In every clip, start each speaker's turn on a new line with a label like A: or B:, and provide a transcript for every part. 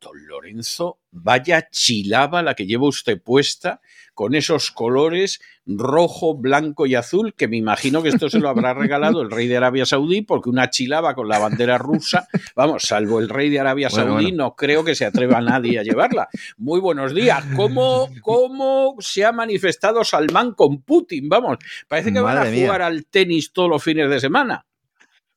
A: don Lorenzo, vaya chilaba la que lleva usted puesta con esos colores rojo, blanco y azul, que me imagino que esto se lo habrá regalado el rey de Arabia Saudí, porque una chilaba con la bandera rusa, vamos, salvo el rey de Arabia
B: Bueno,
A: Saudí,
B: bueno.
A: no creo que se atreva nadie a llevarla. Muy buenos días. ¿Cómo, ¿Cómo se ha manifestado Salmán con Putin? Vamos, parece que van a
B: mía.
A: jugar al tenis todos los fines de semana.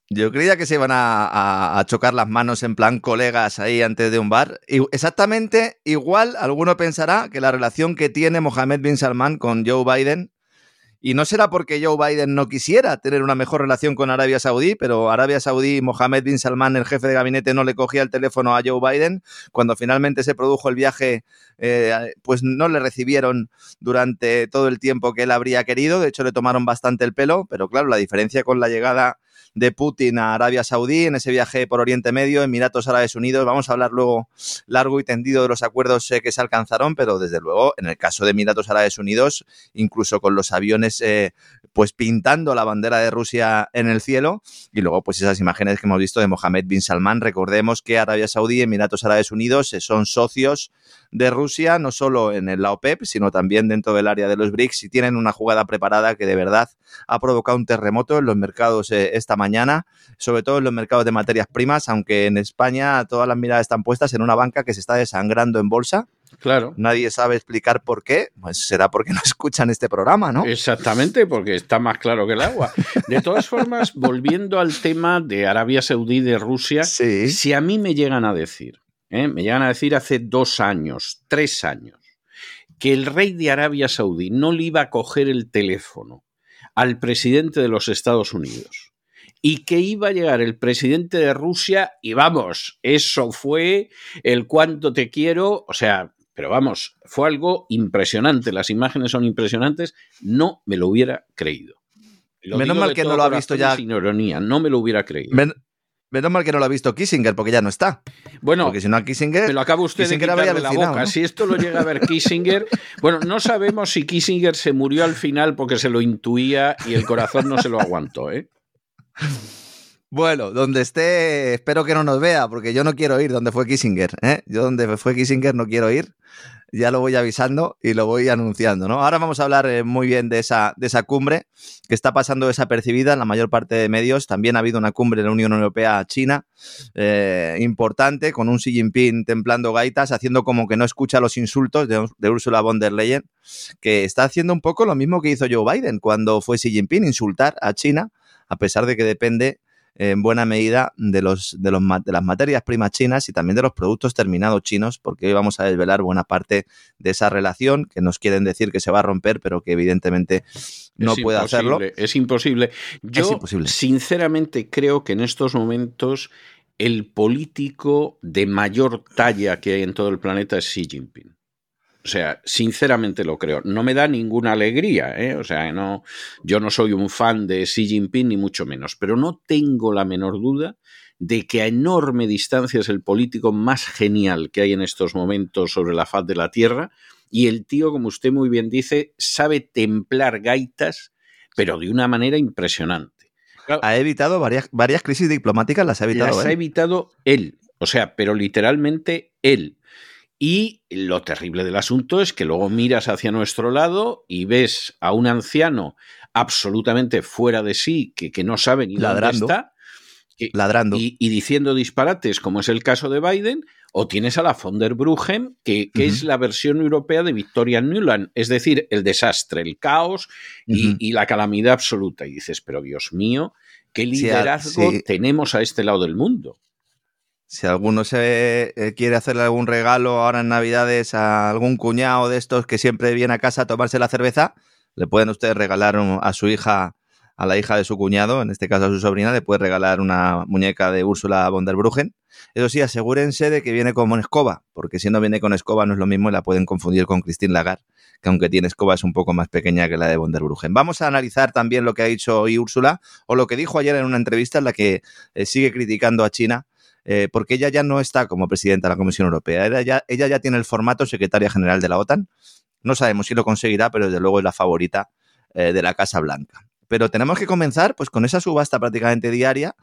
B: Yo creía que se iban a, chocar las manos en plan colegas ahí antes de un bar. Exactamente igual, alguno pensará que la relación que tiene Mohammed bin Salman con Joe Biden, y no será porque Joe Biden no quisiera tener una mejor relación con Arabia Saudí, pero Arabia Saudí, Mohammed bin Salman, el jefe de gabinete, no le cogía el teléfono a Joe Biden. Cuando finalmente se produjo el viaje, eh, pues no le recibieron durante todo el tiempo que él habría querido. De hecho, le tomaron bastante el pelo, pero claro, la diferencia con la llegada de Putin a Arabia Saudí en ese viaje por Oriente Medio, Emiratos Árabes Unidos. Vamos a hablar luego largo y tendido de los acuerdos eh, que se alcanzaron, pero desde luego, en el caso de Emiratos Árabes Unidos, incluso con los aviones eh, pues pintando la bandera de Rusia en el cielo y luego pues esas imágenes que hemos visto de Mohammed bin Salman. Recordemos que Arabia Saudí y Emiratos Árabes Unidos eh, son socios de Rusia, no solo en la OPEP, sino también dentro del área de los BRICS y tienen una jugada preparada que de verdad ha provocado un terremoto en los mercados eh, esta mañana, sobre todo en los mercados de materias primas, aunque en España todas las miradas están puestas en una banca que se está desangrando en bolsa.
A: Claro.
B: Nadie sabe explicar por qué, pues será porque no escuchan este programa, ¿no?
A: Exactamente, porque está más claro que el agua. De todas formas, volviendo al tema de Arabia Saudí, de Rusia,
B: Sí.
A: si a mí me llegan a decir, ¿eh? me llegan a decir hace dos años, tres años, que el rey de Arabia Saudí no le iba a coger el teléfono al presidente de los Estados Unidos y que iba a llegar el presidente de Rusia y vamos, eso fue el cuánto te quiero, o sea, pero vamos, fue algo impresionante, las imágenes son impresionantes, no me lo hubiera creído. Lo
B: Menos mal que no lo ha visto ya-
A: Sin ironía, no me lo hubiera creído.
B: Men- menos mal que no lo ha visto Kissinger, porque ya no está.
A: bueno,
B: porque si no a Kissinger...
A: me lo acaba usted de quitar de la boca.
B: ¿no?
A: Si esto lo llega a ver Kissinger, bueno, no sabemos si Kissinger se murió al final porque se lo intuía y el corazón no se lo aguantó, ¿eh?
B: Bueno, donde esté, espero que no nos vea, porque yo no quiero ir donde fue Kissinger. ¿eh? Yo donde fue Kissinger no quiero ir. Ya lo voy avisando y lo voy anunciando, ¿no? Ahora vamos a hablar eh, muy bien de esa, de esa cumbre que está pasando desapercibida en la mayor parte de medios. También ha habido una cumbre de la Unión Europea-China eh, importante, con un Xi Jinping templando gaitas, haciendo como que no escucha los insultos de, de Ursula von der Leyen, que está haciendo un poco lo mismo que hizo Joe Biden cuando fue Xi Jinping, insultar a China, a pesar de que depende en buena medida de, los, de, los, de las materias primas chinas y también de los productos terminados chinos, porque hoy vamos a desvelar buena parte de esa relación que nos quieren decir que se va a romper, pero que evidentemente no
A: Es
B: puede hacerlo.
A: imposible, Es imposible. Yo,
B: imposible.
A: sinceramente, creo que en estos momentos el político de mayor talla que hay en todo el planeta es Xi Jinping. O sea, sinceramente lo creo. No me da ninguna alegría, ¿eh? O sea, no, yo no soy un fan de Xi Jinping ni mucho menos, pero no tengo la menor duda de que a enorme distancia es el político más genial que hay en estos momentos sobre la faz de la Tierra. Y el tío, como usted muy bien dice, sabe templar gaitas, pero de una manera impresionante.
B: Ha evitado varias, varias crisis diplomáticas, las ha evitado.
A: Las
B: ¿eh?
A: ha evitado él, o sea, pero literalmente él. Y lo terrible del asunto es que luego miras hacia nuestro lado y ves a un anciano absolutamente fuera de sí, que, que no sabe ni
B: Ladrando.
A: dónde está, que-
B: Ladrando.
A: y, y diciendo disparates, como es el caso de Biden, o tienes a la von der Bruggen, que, que es la versión europea de Victoria Nuland, es decir, el desastre, el caos y, y la calamidad absoluta. Y dices, pero Dios mío, qué
B: Sí,
A: liderazgo
B: sí.
A: tenemos a este lado del mundo.
B: Si alguno se eh, quiere hacerle algún regalo ahora en Navidades a algún cuñado de estos que siempre viene a casa a tomarse la cerveza, le pueden ustedes regalar a su hija, a la hija de su cuñado, en este caso a su sobrina, le puede regalar una muñeca de Úrsula von der Bruggen. Eso sí, asegúrense de que viene con escoba, porque si no viene con escoba no es lo mismo y la pueden confundir con Christine Lagarde, que aunque tiene escoba es un poco más pequeña que la de von der Bruggen. Vamos a analizar también lo que ha dicho hoy Úrsula, o lo que dijo ayer en una entrevista en la que eh, sigue criticando a China eh, porque ella ya no está como presidenta de la Comisión Europea. Ella ya, tiene el formato secretaria general de la OTAN. No sabemos si lo conseguirá, pero desde luego es la favorita eh, de la Casa Blanca. Pero tenemos que comenzar pues con esa subasta prácticamente diaria,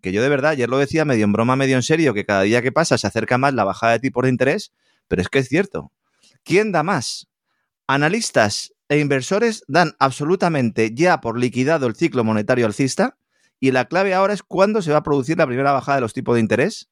B: que yo de verdad, ayer lo decía medio en broma, medio en serio, que cada día que pasa se acerca más la bajada de tipos de interés, pero es que es cierto. ¿Quién da más? Analistas e inversores dan absolutamente ya por liquidado el ciclo monetario alcista y la clave ahora es cuándo se va a producir la primera bajada de los tipos de interés.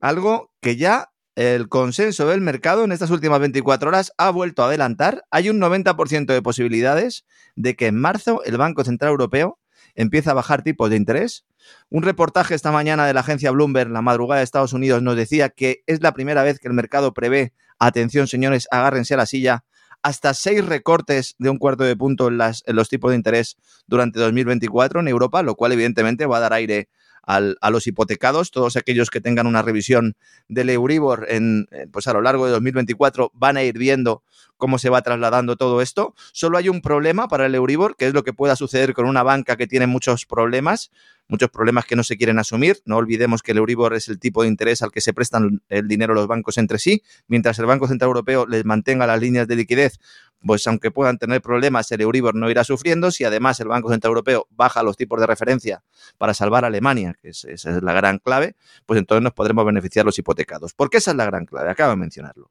B: Algo que ya el consenso del mercado en estas últimas 24 horas ha vuelto a adelantar. Hay un 90% de posibilidades de que en marzo el Banco Central Europeo empiece a bajar tipos de interés. Un reportaje esta mañana de la agencia Bloomberg, la madrugada de Estados Unidos, nos decía que es la primera vez que el mercado prevé, atención señores, agárrense a la silla, hasta seis recortes de un cuarto de punto en, las, en los tipos de interés durante 2024 en Europa, lo cual evidentemente va a dar aire a los hipotecados. Todos aquellos que tengan una revisión del Euribor en, eh, pues a lo largo de 2024 van a ir viendo cómo se va trasladando todo esto. Solo hay un problema para el Euribor, que es lo que pueda suceder con una banca que tiene muchos problemas, muchos problemas que no se quieren asumir. No olvidemos que el Euribor es el tipo de interés al que se prestan el dinero los bancos entre sí, mientras el Banco Central Europeo les mantenga las líneas de liquidez pues aunque puedan tener problemas, el Euribor no irá sufriendo. Si además el Banco Central Europeo baja los tipos de referencia para salvar a Alemania, que es, esa es la gran clave, pues entonces nos podremos beneficiar los hipotecados. ¿Por qué esa es la gran clave? Acabo de mencionarlo.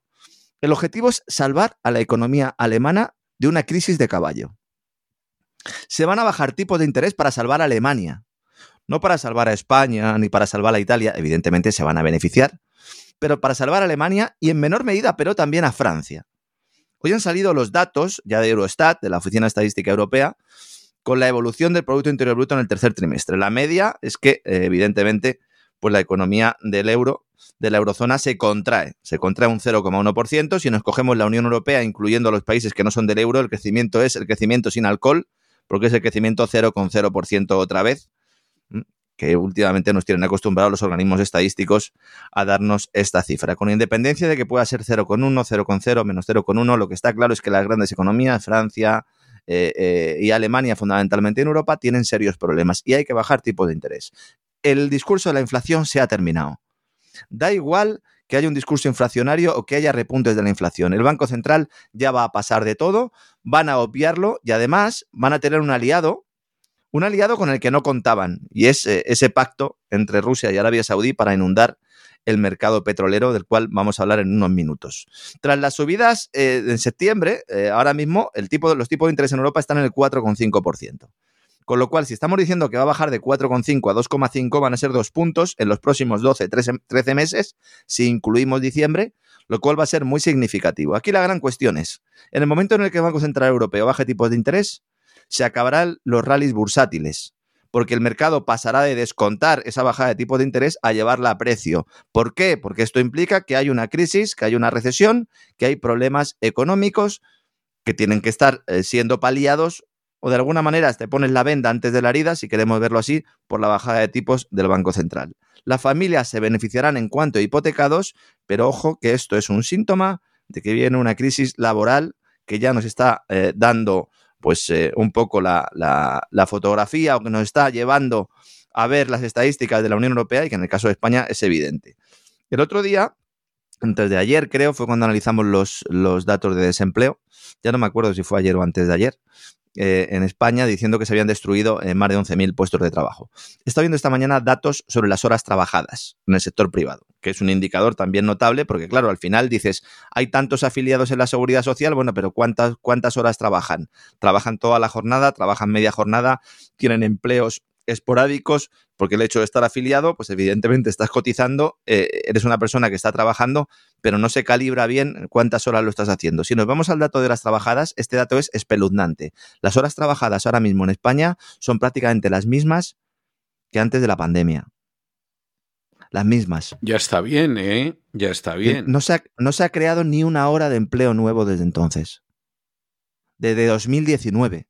B: El objetivo es salvar a la economía alemana de una crisis de caballo. Se van a bajar tipos de interés para salvar a Alemania, no para salvar a España ni para salvar a Italia, evidentemente se van a beneficiar, pero para salvar a Alemania y en menor medida, pero también a Francia. Hoy han salido los datos ya de Eurostat, de la Oficina Estadística Europea, con la evolución del Producto Interior Bruto en el tercer trimestre. La media es que, eh, evidentemente, pues la economía del euro, de la eurozona, se contrae. Se contrae un 0,1%. Si nos cogemos la Unión Europea, incluyendo los países que no son del euro, el crecimiento es el crecimiento sin alcohol, porque es el crecimiento 0,0% otra vez que últimamente nos tienen acostumbrados los organismos estadísticos a darnos esta cifra. Con independencia de que pueda ser 0,1, 0,0, menos 0,1, lo que está claro es que las grandes economías, Francia eh, eh, y Alemania, fundamentalmente en Europa, tienen serios problemas y hay que bajar tipo de interés. El discurso de la inflación se ha terminado. Da igual que haya un discurso inflacionario o que haya repuntes de la inflación. El Banco Central ya va a pasar de todo, van a obviarlo y además van a tener un aliado un aliado con el que no contaban, y es eh, ese pacto entre Rusia y Arabia Saudí para inundar el mercado petrolero, del cual vamos a hablar en unos minutos. Tras las subidas eh, en septiembre, eh, ahora mismo el tipo, los tipos de interés en Europa están en el 4,5%. Con lo cual, si estamos diciendo que va a bajar de 4,5 a 2,5, van a ser dos puntos en los próximos 12, 13, 13 meses, si incluimos diciembre, lo cual va a ser muy significativo. Aquí la gran cuestión es, en el momento en el que el Banco Central Europeo baje tipos de interés, se acabarán los rallies bursátiles, porque el mercado pasará de descontar esa bajada de tipo de interés a llevarla a precio. ¿Por qué? Porque esto implica que hay una crisis, que hay una recesión, que hay problemas económicos que tienen que estar eh, siendo paliados o de alguna manera te pones la venda antes de la herida, si queremos verlo así, por la bajada de tipos del Banco Central. Las familias se beneficiarán en cuanto a hipotecados, pero ojo que esto es un síntoma de que viene una crisis laboral que ya nos está eh, dando pues eh, un poco la, la, fotografía o que nos está llevando a ver las estadísticas de la Unión Europea y que en el caso de España es evidente. El otro día, antes de ayer creo, fue cuando analizamos los, los datos de desempleo. Ya no me acuerdo si fue ayer o antes de ayer. eh, en España diciendo que se habían destruido eh, más de 11.000 puestos de trabajo. Está viendo esta mañana datos sobre las horas trabajadas en el sector privado, que es un indicador también notable porque, claro, al final dices, hay tantos afiliados en la seguridad social, bueno, pero ¿cuántas, cuántas horas trabajan? ¿Trabajan toda la jornada? ¿Trabajan media jornada? ¿Tienen empleos esporádicos, porque el hecho de estar afiliado, pues evidentemente estás cotizando, eh, eres una persona que está trabajando, pero no se calibra bien cuántas horas lo estás haciendo. Si nos vamos al dato de horas trabajadas, este dato es espeluznante. Las horas trabajadas ahora mismo en España son prácticamente las mismas que antes de la pandemia. Las mismas.
A: Ya está bien, ¿eh? Ya está bien.
B: No se ha, no se ha creado ni una hora de empleo nuevo desde entonces. Desde 2019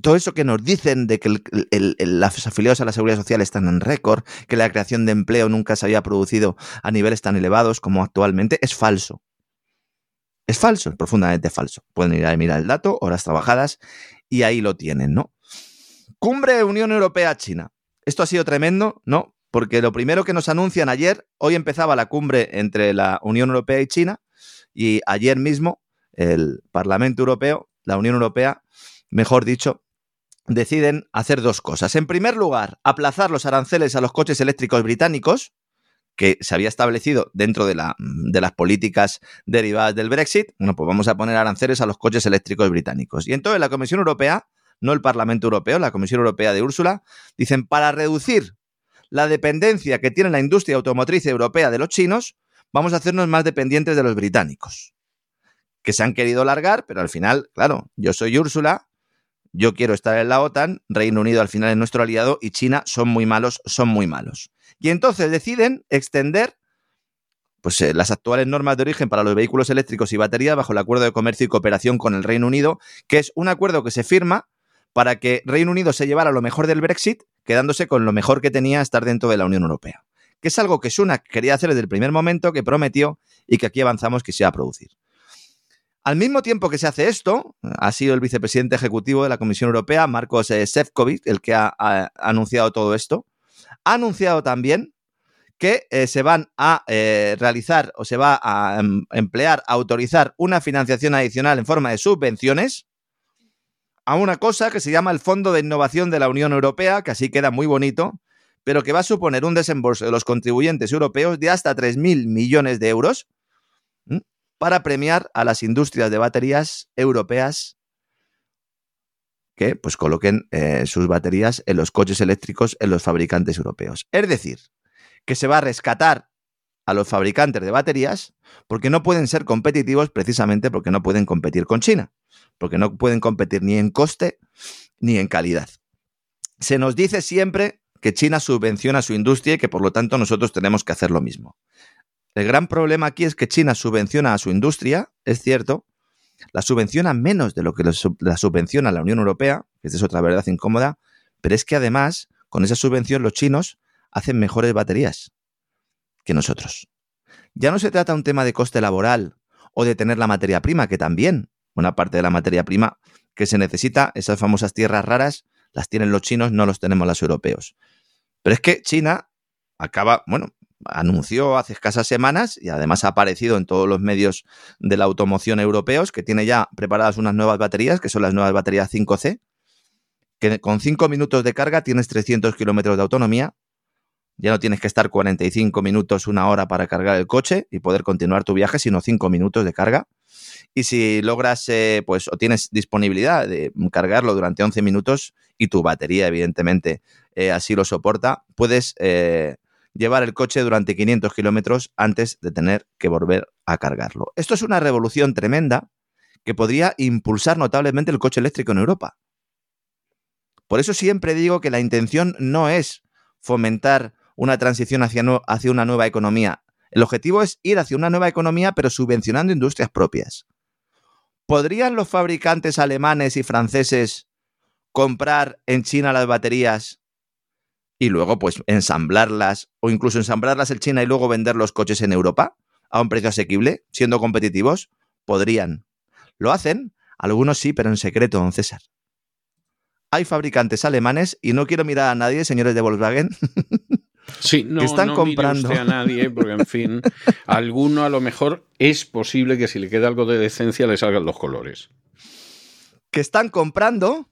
B: todo eso que nos dicen de que los afiliados a la seguridad social están en récord, que la creación de empleo nunca se había producido a niveles tan elevados como actualmente, es falso. Es falso, es profundamente falso. Pueden ir a mirar el dato, horas trabajadas, y ahí lo tienen, ¿no? Cumbre Unión Europea-China. Esto ha sido tremendo, ¿no? Porque lo primero que nos anuncian ayer, hoy empezaba la cumbre entre la Unión Europea y China, y ayer mismo el Parlamento Europeo, la Unión Europea, mejor dicho, deciden hacer dos cosas. En primer lugar, aplazar los aranceles a los coches eléctricos británicos, que se había establecido dentro de, la, de, las políticas derivadas del Brexit. Bueno, pues vamos a poner aranceles a los coches eléctricos británicos. Y entonces la Comisión Europea, no el Parlamento Europeo, la Comisión Europea de Úrsula, dicen, para reducir la dependencia que tiene la industria automotriz europea de los chinos, vamos a hacernos más dependientes de los británicos. Que se han querido largar, pero al final, claro, yo soy Úrsula, yo quiero estar en la OTAN, Reino Unido al final es nuestro aliado y China son muy malos, son muy malos. Y entonces deciden extender pues, eh, las actuales normas de origen para los vehículos eléctricos y baterías bajo el Acuerdo de Comercio y Cooperación con el Reino Unido, que es un acuerdo que se firma para que Reino Unido se llevara lo mejor del Brexit, quedándose con lo mejor que tenía estar dentro de la Unión Europea. Que es algo que Sunak quería hacer desde el primer momento, que prometió y que aquí avanzamos que se va a producir. Al mismo tiempo que se hace esto, ha sido el vicepresidente ejecutivo de la Comisión Europea, Marcos eh, Sefcovic, el que ha, anunciado todo esto. Ha anunciado también que eh, se van a eh, realizar o se va a em, emplear, a autorizar una financiación adicional en forma de subvenciones a una cosa que se llama el Fondo de Innovación de la Unión Europea, que así queda muy bonito, pero que va a suponer un desembolso de los contribuyentes europeos de hasta 3.000 millones de euros para premiar a las industrias de baterías europeas que pues coloquen eh, sus baterías en los coches eléctricos en los fabricantes europeos. Es decir, que se va a rescatar a los fabricantes de baterías porque no pueden ser competitivos precisamente porque no pueden competir con China, porque no pueden competir ni en coste ni en calidad. Se nos dice siempre que China subvenciona su industria y que por lo tanto nosotros tenemos que hacer lo mismo. El gran problema aquí es que China subvenciona a su industria, es cierto, la subvenciona menos de lo que la subvenciona la Unión Europea, que es otra verdad incómoda, pero es que además, con esa subvención, los chinos hacen mejores baterías que nosotros. Ya no se trata un tema de coste laboral o de tener la materia prima, que también, una parte de la materia prima que se necesita, esas famosas tierras raras, las tienen los chinos, no los tenemos los europeos. Pero es que China acaba, bueno, anunció hace escasas semanas y además ha aparecido en todos los medios de la automoción europeos que tiene ya preparadas unas nuevas baterías, que son las nuevas baterías 5C, que con 5 minutos de carga tienes 300 kilómetros de autonomía. Ya no tienes que estar 45 minutos, una hora para cargar el coche y poder continuar tu viaje, sino 5 minutos de carga. Y si logras, eh, pues, o tienes disponibilidad de cargarlo durante 11 minutos y tu batería, evidentemente, eh, así lo soporta, puedes eh, llevar el coche durante 500 kilómetros antes de tener que volver a cargarlo. Esto es una revolución tremenda que podría impulsar notablemente el coche eléctrico en Europa. Por eso siempre digo que la intención no es fomentar una transición hacia, hacia una nueva economía. El objetivo es ir hacia una nueva economía pero subvencionando industrias propias. ¿Podrían los fabricantes alemanes y franceses comprar en China las baterías y luego pues ensamblarlas o incluso ensamblarlas en China y luego vender los coches en Europa a un precio asequible, siendo competitivos, podrían. ¿Lo hacen? Algunos sí, pero en secreto, don César. Hay fabricantes alemanes y no quiero mirar a nadie, señores de Volkswagen.
A: Sí, no, están comprando. a nadie, porque en fin, alguno a lo mejor es posible que si le queda algo de decencia le salgan los colores.
B: que están comprando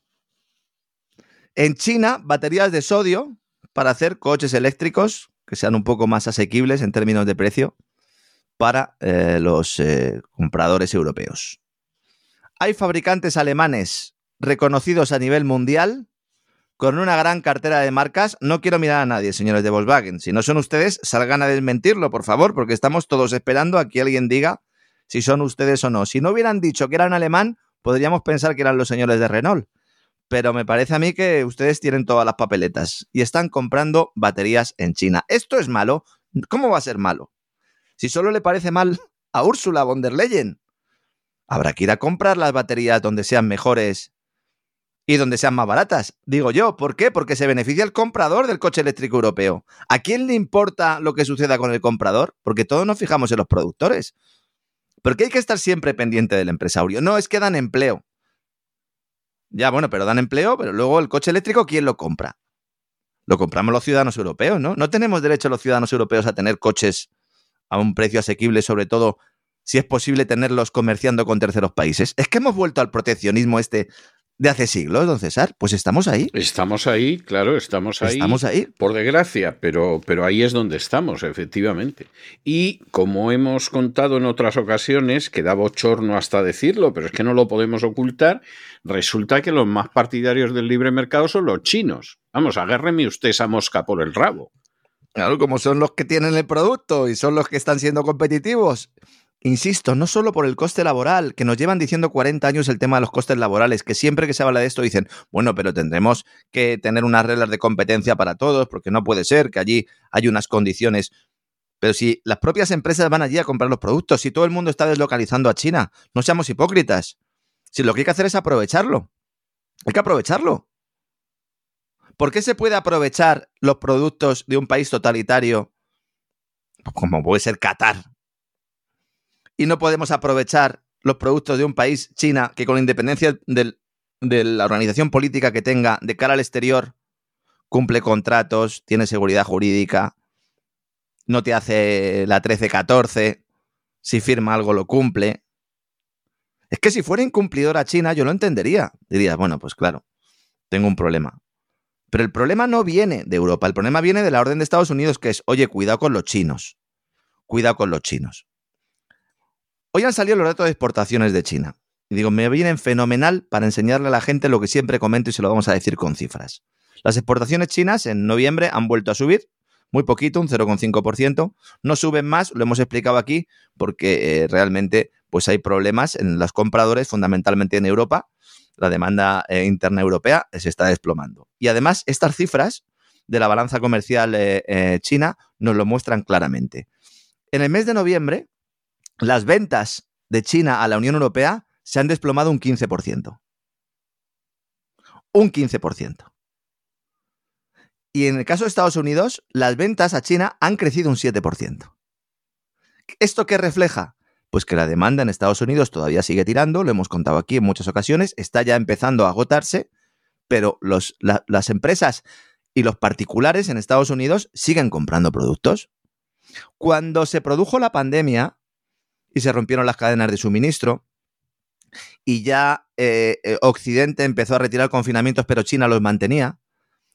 B: en China baterías de sodio para hacer coches eléctricos que sean un poco más asequibles en términos de precio para eh, los eh, compradores europeos. Hay fabricantes alemanes reconocidos a nivel mundial con una gran cartera de marcas. No quiero mirar a nadie, señores de Volkswagen. Si no son ustedes, salgan a desmentirlo, por favor, porque estamos todos esperando a que alguien diga si son ustedes o no. Si no hubieran dicho que eran alemán, podríamos pensar que eran los señores de Renault. Pero me parece a mí que ustedes tienen todas las papeletas y están comprando baterías en China. ¿Esto es malo? ¿Cómo va a ser malo? Si solo le parece mal a Úrsula von der Leyen, habrá que ir a comprar las baterías donde sean mejores y donde sean más baratas. Digo yo, ¿por qué? Porque se beneficia el comprador del coche eléctrico europeo. ¿A quién le importa lo que suceda con el comprador? Porque todos nos fijamos en los productores. Porque hay que estar siempre pendiente del empresario. No, es que dan empleo. Ya, bueno, pero dan empleo, pero luego el coche eléctrico, ¿quién lo compra? Lo compramos los ciudadanos europeos, ¿no? No tenemos derecho los ciudadanos europeos a tener coches a un precio asequible, sobre todo si es posible tenerlos comerciando con terceros países. Es que hemos vuelto al proteccionismo este de hace siglos, don César. Pues estamos ahí.
A: Estamos ahí, claro, estamos ahí.
B: Estamos ahí.
A: Por desgracia, pero, pero ahí es donde estamos, efectivamente. Y como hemos contado en otras ocasiones, que da bochorno hasta decirlo, pero es que no lo podemos ocultar, resulta que los más partidarios del libre mercado son los chinos. Vamos, agárreme usted esa mosca por el rabo.
B: Claro, como son los que tienen el producto y son los que están siendo competitivos Insisto, no solo por el coste laboral, que nos llevan diciendo 40 años el tema de los costes laborales, que siempre que se habla de esto dicen, bueno, pero tendremos que tener unas reglas de competencia para todos, porque no puede ser que allí hay unas condiciones. Pero si las propias empresas van allí a comprar los productos, si todo el mundo está deslocalizando a China, no seamos hipócritas. Si lo que hay que hacer es aprovecharlo. Hay que aprovecharlo. ¿Por qué se puede aprovechar los productos de un país totalitario, como puede ser Qatar, y no podemos aprovechar los productos de un país, China, que con independencia de la organización política que tenga de cara al exterior, cumple contratos, tiene seguridad jurídica, no te hace la 13-14, si firma algo lo cumple. Es que si fuera incumplidora China, yo lo entendería. Diría, bueno, pues claro, tengo un problema. Pero el problema no viene de Europa, el problema viene de la orden de Estados Unidos, que es, oye, cuidado con los chinos. Cuidado con los chinos. Hoy han salido los datos de exportaciones de China. Y digo, me vienen fenomenal para enseñarle a la gente lo que siempre comento y se lo vamos a decir con cifras. Las exportaciones chinas en noviembre han vuelto a subir, muy poquito, un 0,5%. No suben más, lo hemos explicado aquí, porque eh, realmente pues hay problemas en los compradores, fundamentalmente en Europa. La demanda eh, interna europea se está desplomando. Y además, estas cifras de la balanza comercial eh, china nos lo muestran claramente. En el mes de noviembre, las ventas de China a la Unión Europea se han desplomado un 15%. Un 15%. Y en el caso de Estados Unidos, las ventas a China han crecido un 7%. ¿Esto qué refleja? Pues que la demanda en Estados Unidos todavía sigue tirando, lo hemos contado aquí en muchas ocasiones, está ya empezando a agotarse, pero las empresas y los particulares en Estados Unidos siguen comprando productos. Cuando se produjo la pandemia, y se rompieron las cadenas de suministro. Y ya eh, eh, Occidente empezó a retirar confinamientos, pero China los mantenía.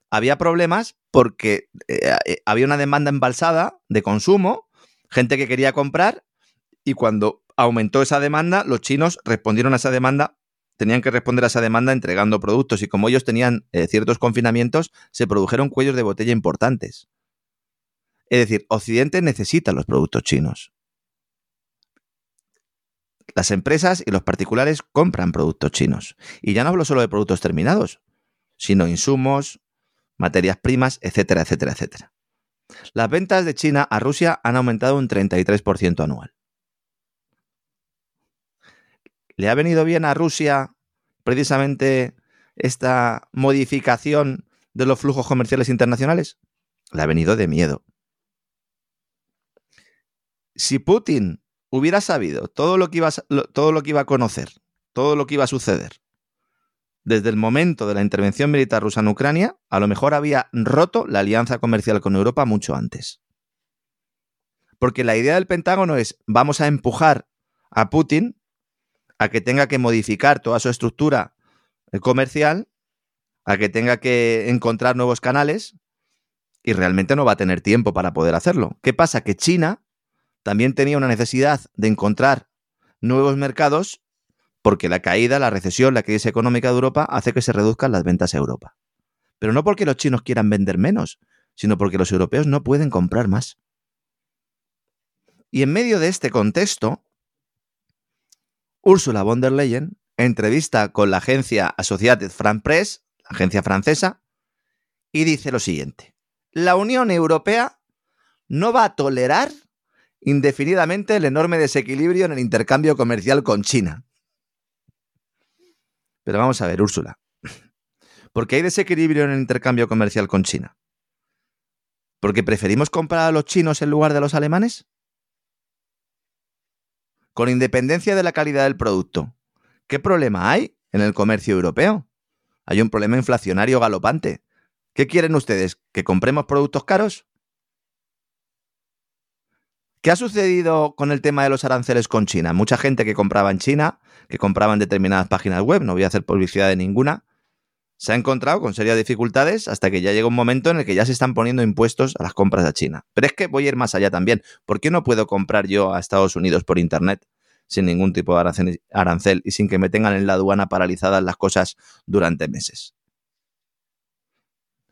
B: Había problemas porque eh, había una demanda embalsada de consumo, gente que quería comprar, y cuando aumentó esa demanda, los chinos respondieron a esa demanda, tenían que responder a esa demanda entregando productos, y como ellos tenían ciertos confinamientos, se produjeron cuellos de botella importantes. Es decir, Occidente necesita los productos chinos. Las empresas y los particulares compran productos chinos. Y ya no hablo solo de productos terminados, sino insumos, materias primas, etcétera, etcétera, etcétera. Las ventas de China a Rusia han aumentado un 33% anual. ¿Le ha venido bien a Rusia precisamente esta modificación de los flujos comerciales internacionales? Le ha venido de miedo. Si Putin hubiera sabido todo lo que iba a, todo lo que iba a conocer, todo lo que iba a suceder, desde el momento de la intervención militar rusa en Ucrania, a lo mejor había roto la alianza comercial con Europa mucho antes. Porque la idea del Pentágono es, vamos a empujar a Putin a que tenga que modificar toda su estructura comercial a que tenga que encontrar nuevos canales y realmente no va a tener tiempo para poder hacerlo. ¿Qué pasa? Que China también tenía una necesidad de encontrar nuevos mercados porque la caída, la recesión, la crisis económica de Europa hace que se reduzcan las ventas a Europa. Pero no porque los chinos quieran vender menos, sino porque los europeos no pueden comprar más. Y en medio de este contexto, Ursula von der Leyen entrevista con la agencia Associated France Press, la agencia francesa, y dice lo siguiente. La Unión Europea no va a tolerar indefinidamente el enorme desequilibrio en el intercambio comercial con China. Pero vamos a ver, Úrsula. ¿Por qué hay desequilibrio en el intercambio comercial con China? ¿Porque preferimos comprar a los chinos en lugar de a los alemanes? Con independencia de la calidad del producto, ¿qué problema hay en el comercio europeo? Hay un problema inflacionario galopante. ¿Qué quieren ustedes? ¿Que compremos productos caros? ¿Qué ha sucedido con el tema de los aranceles con China? Mucha gente que compraba en China, que compraba en determinadas páginas web, no voy a hacer publicidad de ninguna, se ha encontrado con serias dificultades hasta que ya llega un momento en el que ya se están poniendo impuestos a las compras a China. Pero es que voy a ir más allá también. ¿Por qué no puedo comprar yo a Estados Unidos por Internet sin ningún tipo de arancel y sin que me tengan en la aduana paralizadas las cosas durante meses?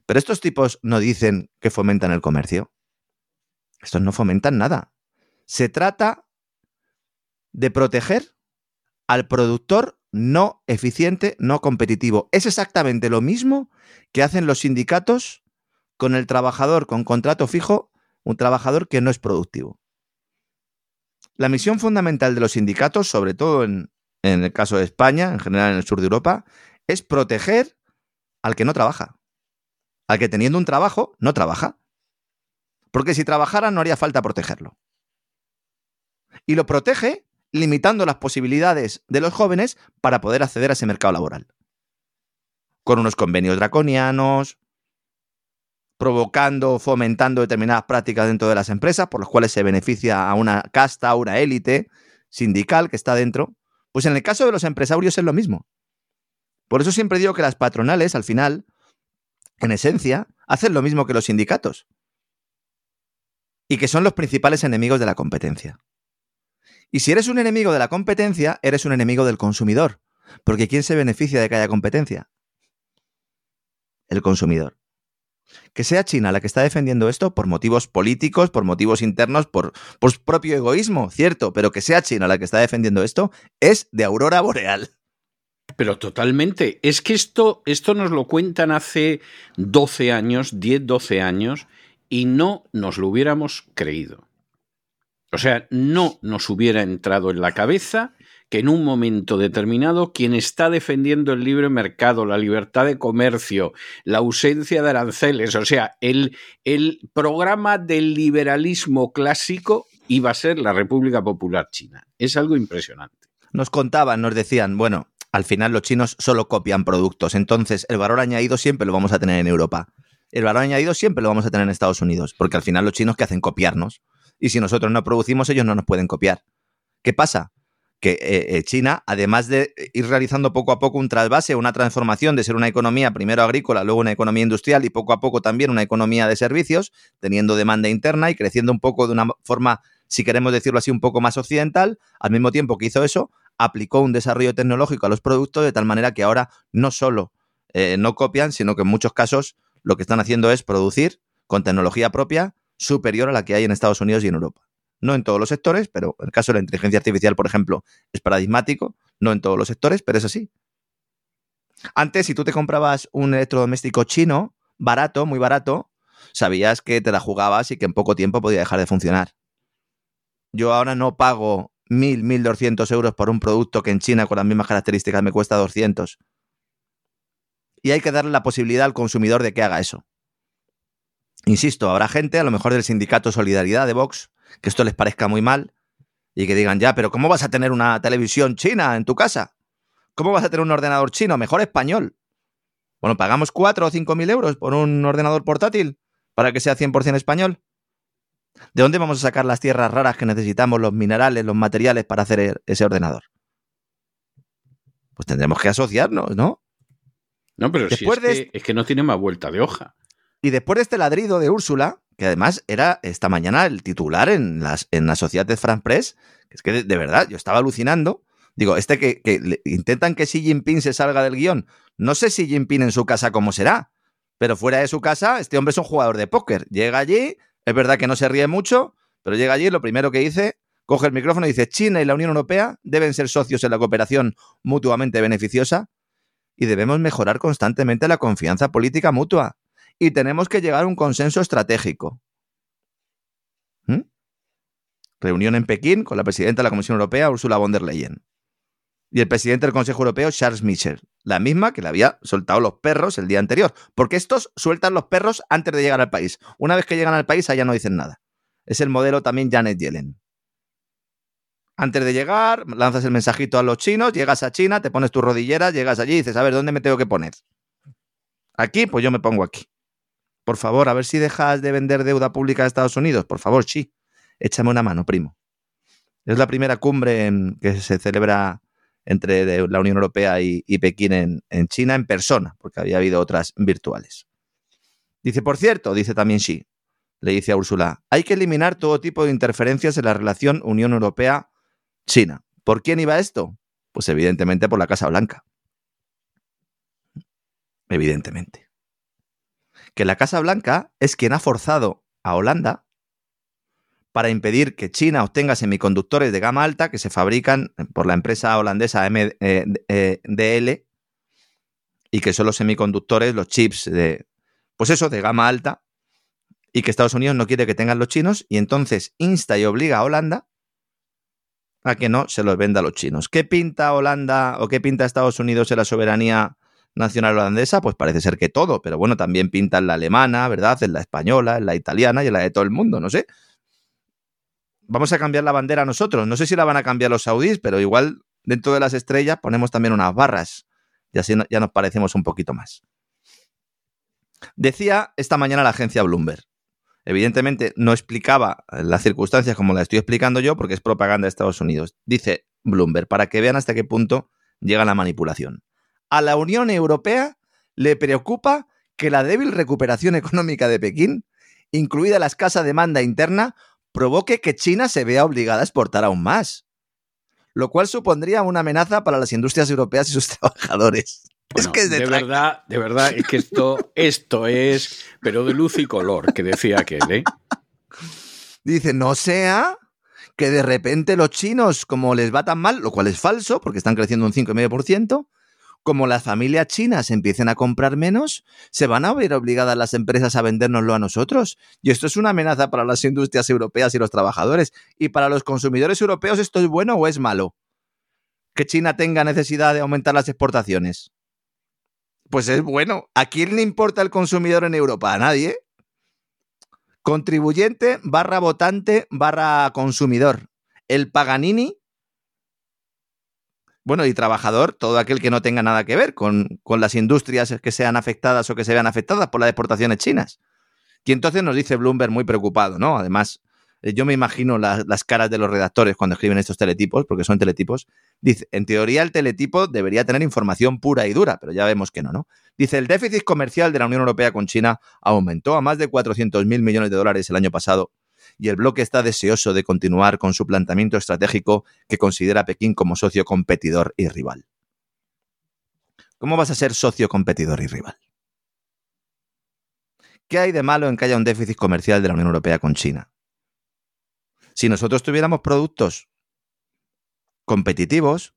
B: Pero estos tipos no dicen que fomentan el comercio. Estos no fomentan nada. Se trata de proteger al productor no eficiente, no competitivo. Es exactamente lo mismo que hacen los sindicatos con el trabajador con contrato fijo, un trabajador que no es productivo. La misión fundamental de los sindicatos, sobre todo en, en el caso de España, en general en el sur de Europa, es proteger al que no trabaja. Al que teniendo un trabajo no trabaja. Porque si trabajara no haría falta protegerlo y lo protege limitando las posibilidades de los jóvenes para poder acceder a ese mercado laboral. Con unos convenios draconianos, provocando, fomentando determinadas prácticas dentro de las empresas, por las cuales se beneficia a una casta, a una élite sindical que está dentro. Pues en el caso de los empresarios es lo mismo. Por eso siempre digo que las patronales, al final, en esencia, hacen lo mismo que los sindicatos. Y que son los principales enemigos de la competencia. Y si eres un enemigo de la competencia, eres un enemigo del consumidor. Porque ¿quién se beneficia de que haya competencia? El consumidor. Que sea China la que está defendiendo esto por motivos políticos, por motivos internos, por, por propio egoísmo, cierto, pero que sea China la que está defendiendo esto es de aurora boreal.
A: Pero totalmente. Es que esto, esto nos lo cuentan hace 12 años, 10, 12 años, y no nos lo hubiéramos creído. O sea, no nos hubiera entrado en la cabeza que en un momento determinado quien está defendiendo el libre mercado, la libertad de comercio, la ausencia de aranceles, o sea, el, el programa del liberalismo clásico iba a ser la República Popular China. Es algo impresionante.
B: Nos contaban, nos decían, bueno, al final los chinos solo copian productos, entonces el valor añadido siempre lo vamos a tener en Europa. El valor añadido siempre lo vamos a tener en Estados Unidos, porque al final los chinos que hacen copiarnos y si nosotros no producimos, ellos no nos pueden copiar. ¿Qué pasa? Que eh, eh, China, además de ir realizando poco a poco un trasvase, una transformación de ser una economía primero agrícola, luego una economía industrial y poco a poco también una economía de servicios, teniendo demanda interna y creciendo un poco de una forma, si queremos decirlo así, un poco más occidental, al mismo tiempo que hizo eso, aplicó un desarrollo tecnológico a los productos de tal manera que ahora no solo eh, no copian, sino que en muchos casos lo que están haciendo es producir con tecnología propia superior a la que hay en Estados Unidos y en Europa. No en todos los sectores, pero en el caso de la inteligencia artificial, por ejemplo, es paradigmático, no en todos los sectores, pero es así. Antes, si tú te comprabas un electrodoméstico chino, barato, muy barato, sabías que te la jugabas y que en poco tiempo podía dejar de funcionar. Yo ahora no pago 1.000, 1.200 euros por un producto que en China con las mismas características me cuesta 200. Y hay que darle la posibilidad al consumidor de que haga eso. Insisto, habrá gente, a lo mejor del sindicato Solidaridad de Vox, que esto les parezca muy mal y que digan, ya, pero ¿cómo vas a tener una televisión china en tu casa? ¿Cómo vas a tener un ordenador chino? Mejor español. Bueno, pagamos 4 o 5 mil euros por un ordenador portátil para que sea 100% español. ¿De dónde vamos a sacar las tierras raras que necesitamos, los minerales, los materiales para hacer ese ordenador? Pues tendremos que asociarnos, ¿no?
A: No, pero
B: Después
A: si es,
B: de
A: que, es que no tiene más vuelta de hoja.
B: Y después de este ladrido de Úrsula, que además era esta mañana el titular en, las, en la Sociedad France Press, que es que de, de verdad yo estaba alucinando. Digo, este que, intentan que Xi Jinping se salga del guion. No sé Xi Jinping en su casa cómo será, pero fuera de su casa, este hombre es un jugador de póker. Llega allí, es verdad que no se ríe mucho, pero llega allí lo primero que dice, coge el micrófono y dice, China y la Unión Europea deben ser socios en la cooperación mutuamente beneficiosa y debemos mejorar constantemente la confianza política mutua y tenemos que llegar a un consenso estratégico. ¿Mm? Reunión en Pekín con la presidenta de la Comisión Europea, Ursula von der Leyen. Y el presidente del Consejo Europeo, Charles Michel. La misma que le había soltado los perros el día anterior. Porque estos sueltan los perros antes de llegar al país. Una vez que llegan al país, allá no dicen nada. Es el modelo también Janet Yellen. Antes de llegar, lanzas el mensajito a los chinos, llegas a China, te pones tu rodillera, llegas allí y dices, a ver, ¿dónde me tengo que poner? Aquí, pues yo me pongo aquí. Por favor, a ver si dejas de vender deuda pública de Estados Unidos. Por favor, sí. Échame una mano, primo. Es la primera cumbre en- que se celebra entre la Unión Europea y, Pekín en, en China en persona, porque había habido otras virtuales. Dice, por cierto, dice también Xi, le dice a Úrsula, hay que eliminar todo tipo de interferencias en la relación Unión Europea-China. ¿Por quién iba esto? Pues evidentemente por la Casa Blanca. Evidentemente. Que la Casa Blanca es quien ha forzado a Holanda para impedir que China obtenga semiconductores de gama alta que se fabrican por la empresa holandesa MDL y que son los semiconductores, los chips de, pues eso, de gama alta y que Estados Unidos no quiere que tengan los chinos y entonces insta y obliga a Holanda a que no se los venda a los chinos. ¿Qué pinta Holanda o qué pinta Estados Unidos en la soberanía nacional holandesa? Pues parece ser que todo, pero bueno, también pinta en la alemana, ¿verdad? En la española, en la italiana y en la de todo el mundo, no sé. Vamos a cambiar la bandera nosotros. No sé si la van a cambiar los saudíes, pero igual dentro de las estrellas ponemos también unas barras y así ya nos parecemos un poquito más. Decía esta mañana la agencia Bloomberg. Evidentemente no explicaba las circunstancias como las estoy explicando yo porque es propaganda de Estados Unidos. Dice Bloomberg, para que vean hasta qué punto llega la manipulación. A la Unión Europea le preocupa que la débil recuperación económica de Pekín, incluida la escasa demanda interna, provoque que China se vea obligada a exportar aún más, lo cual supondría una amenaza para las industrias europeas y sus trabajadores. es que es de,
A: de verdad, de verdad, es que esto, esto es, pero de luz y color, que decía aquel, ¿eh?
B: Dice, no sea que de repente los chinos, como les va tan mal, lo cual es falso, porque están creciendo un 5,5%, como las familias chinas empiecen a comprar menos, se van a ver obligadas las empresas a vendérnoslo a nosotros. Y esto es una amenaza para las industrias europeas y los trabajadores. Y para los consumidores europeos, ¿esto es bueno o es malo? Que China tenga necesidad de aumentar las exportaciones. Pues es bueno. ¿A quién le importa el consumidor en Europa? A nadie. Contribuyente barra votante barra consumidor. El Paganini. Bueno, y trabajador, todo aquel que no tenga nada que ver con, con las industrias que sean afectadas o que se vean afectadas por las exportaciones chinas. Y entonces nos dice Bloomberg muy preocupado, ¿no? Además, eh, yo me imagino la- las caras de los redactores cuando escriben estos teletipos, porque son teletipos. Dice, en teoría el teletipo debería tener información pura y dura, pero ya vemos que no, ¿no? Dice, el déficit comercial de la Unión Europea con China aumentó a más de 400.000 millones de dólares el año pasado y el bloque está deseoso de continuar con su planteamiento estratégico que considera a Pekín como socio competidor y rival. ¿Cómo vas a ser socio competidor y rival? ¿Qué hay de malo en que haya un déficit comercial de la Unión Europea con China? Si nosotros tuviéramos productos competitivos,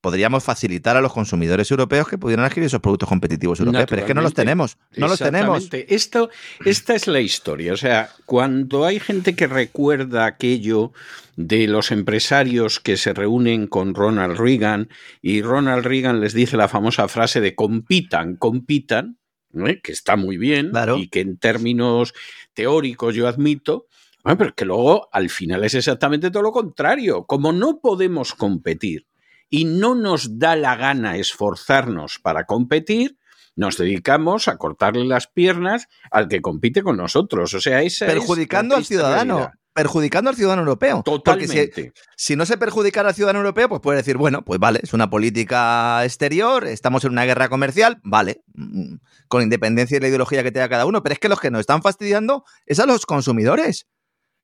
B: podríamos facilitar a los consumidores europeos que pudieran adquirir esos productos competitivos europeos, pero es que no los tenemos, no los tenemos.
A: Esto, esta es la historia. O sea, cuando hay gente que recuerda aquello de los empresarios que se reúnen con Ronald Reagan y Ronald Reagan les dice la famosa frase de compitan, compitan, ¿eh? que está muy bien
B: Claro.
A: y que en términos teóricos yo admito, bueno, pero que luego al final es exactamente todo lo contrario. Como no podemos competir y no nos da la gana esforzarnos para competir, nos dedicamos a cortarle las piernas al que compite con nosotros. O sea, esa es
B: Perjudicando al ciudadano.
A: realidad.
B: perjudicando al ciudadano europeo.
A: Totalmente.
B: Porque si, si, no se perjudicara al ciudadano europeo, pues puede decir, bueno, pues vale, es una política exterior, estamos en una guerra comercial, vale, mm, con independencia de la ideología que tenga cada uno, pero es que los que nos están fastidiando es a los consumidores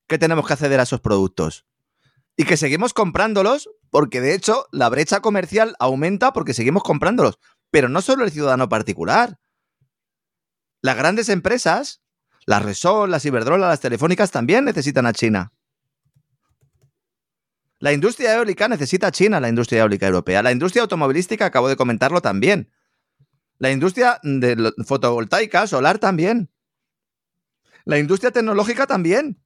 B: que tenemos que acceder a esos productos. Y que seguimos comprándolos porque de hecho la brecha comercial aumenta porque seguimos comprándolos. Pero no solo el ciudadano particular. Las grandes empresas, las Resol, las Iberdrola, las Telefónicas también necesitan a China. La industria eólica necesita a China, la industria eólica europea. La industria automovilística, acabo de comentarlo también. La industria de fotovoltaica, solar también. La industria tecnológica también.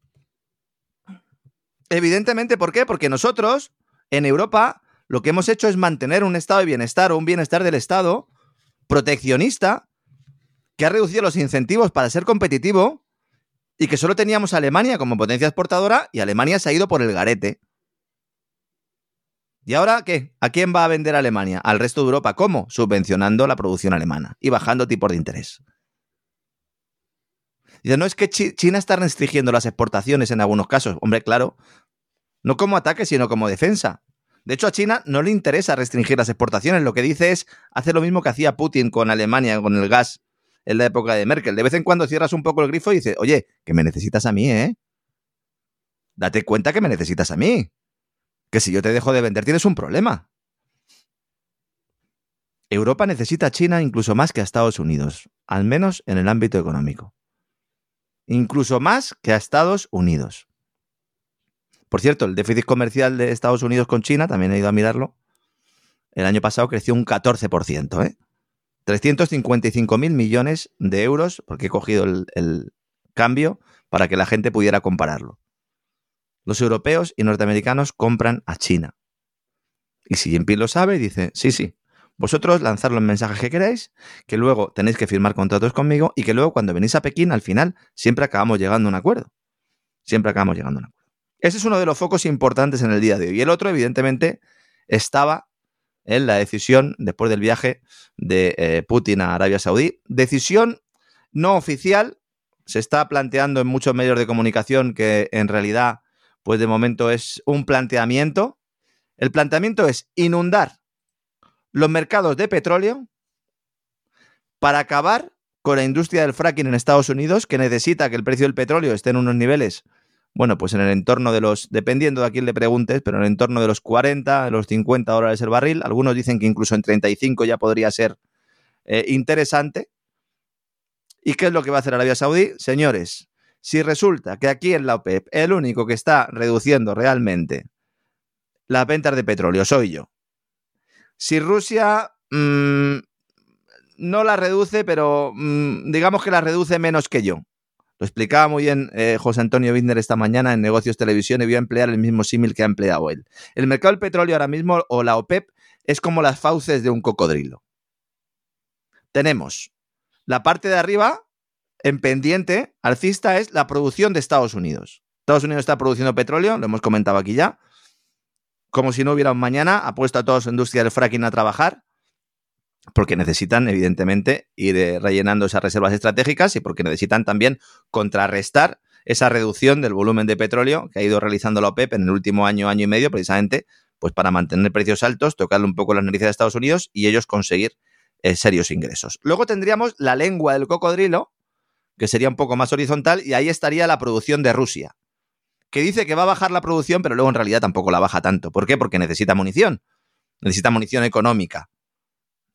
B: Evidentemente, ¿por qué? Porque nosotros, en Europa, lo que hemos hecho es mantener un estado de bienestar o un bienestar del Estado proteccionista que ha reducido los incentivos para ser competitivo y que solo teníamos a Alemania como potencia exportadora y Alemania se ha ido por el garete. ¿Y ahora qué? ¿A quién va a vender Alemania? Al resto de Europa. ¿Cómo? Subvencionando la producción alemana y bajando tipos de interés. Dice, no es que China está restringiendo las exportaciones en algunos casos. Hombre, claro. No como ataque, sino como defensa. De hecho, a China no le interesa restringir las exportaciones. Lo que dice es hacer lo mismo que hacía Putin con Alemania, con el gas en la época de Merkel. De vez en cuando cierras un poco el grifo y dices, oye, que me necesitas a mí, ¿eh? Date cuenta que me necesitas a mí. Que si yo te dejo de vender tienes un problema. Europa necesita a China incluso más que a Estados Unidos, al menos en el ámbito económico. Incluso más que a Estados Unidos. Por cierto, el déficit comercial de Estados Unidos con China, también he ido a mirarlo, el año pasado creció un 14%, ¿eh? 355 mil millones de euros, porque he cogido el, cambio para que la gente pudiera compararlo. Los europeos y norteamericanos compran a China. Y si Jinping lo sabe, dice, sí, sí, vosotros lanzar los mensajes que queráis, que luego tenéis que firmar contratos conmigo y que luego cuando venís a Pekín, al final, siempre acabamos llegando a un acuerdo. Siempre acabamos llegando a un acuerdo. Ese es uno de los focos importantes en el día de hoy. Y el otro, evidentemente, estaba en la decisión después del viaje de eh, Putin a Arabia Saudí. Decisión no oficial, se está planteando en muchos medios de comunicación que en realidad, pues de momento es un planteamiento. El planteamiento es inundar los mercados de petróleo para acabar con la industria del fracking en Estados Unidos, que necesita que el precio del petróleo esté en unos niveles bueno, pues en el entorno de los, dependiendo de a quién le preguntes, pero en el entorno de los 40, de los 50 dólares el barril, algunos dicen que incluso en 35 ya podría ser eh, interesante. ¿Y qué es lo que va a hacer Arabia Saudí? Señores, si resulta que aquí en la OPEP el único que está reduciendo realmente las ventas de petróleo soy yo. Si Rusia mm, no la reduce, pero mm, digamos que la reduce menos que yo, lo explicaba muy bien eh, José Antonio Bittner esta mañana en Negocios Televisión y voy a emplear el mismo símil que ha empleado él. El mercado del petróleo ahora mismo, o la OPEP, es como las fauces de un cocodrilo. Tenemos la parte de arriba, en pendiente, alcista, es la producción de Estados Unidos. Estados Unidos está produciendo petróleo, lo hemos comentado aquí ya. Como si no hubiera un mañana, ha puesto a toda su industria del fracking a trabajar porque necesitan, evidentemente, ir eh, rellenando esas reservas estratégicas y porque necesitan también contrarrestar esa reducción del volumen de petróleo que ha ido realizando la OPEP en el último año, año y medio, precisamente, pues para mantener precios altos, tocarle un poco las narices de Estados Unidos y ellos conseguir eh, serios ingresos. Luego tendríamos la lengua del cocodrilo, que sería un poco más horizontal, y ahí estaría la producción de Rusia, que dice que va a bajar la producción, pero luego en realidad tampoco la baja tanto. ¿Por qué? Porque necesita munición, necesita munición económica.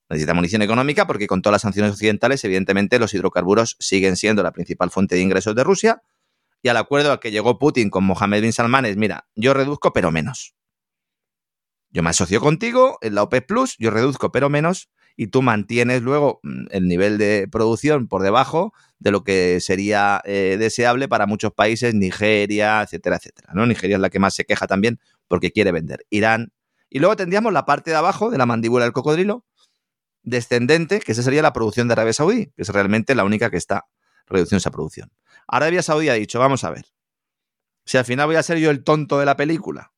B: Necesita munición económica porque con todas las sanciones occidentales, evidentemente, los hidrocarburos siguen siendo la principal fuente de ingresos de Rusia. Y al acuerdo al que llegó Putin con Mohamed bin Salman es, mira, yo reduzco pero menos. Yo me asocio contigo en la OPEP Plus, yo reduzco pero menos y tú mantienes luego mm, el nivel de producción por debajo de lo que sería eh, deseable para muchos países, Nigeria, etcétera, etcétera. ¿no? Nigeria es la que más se queja también porque quiere vender. Irán. Y luego tendríamos la parte de abajo de la mandíbula del cocodrilo, descendente, que esa sería la producción de Arabia Saudí, que es realmente la única que está reduciendo esa producción. Arabia Saudí ha dicho, vamos a ver, si al final voy a ser yo el tonto de la película,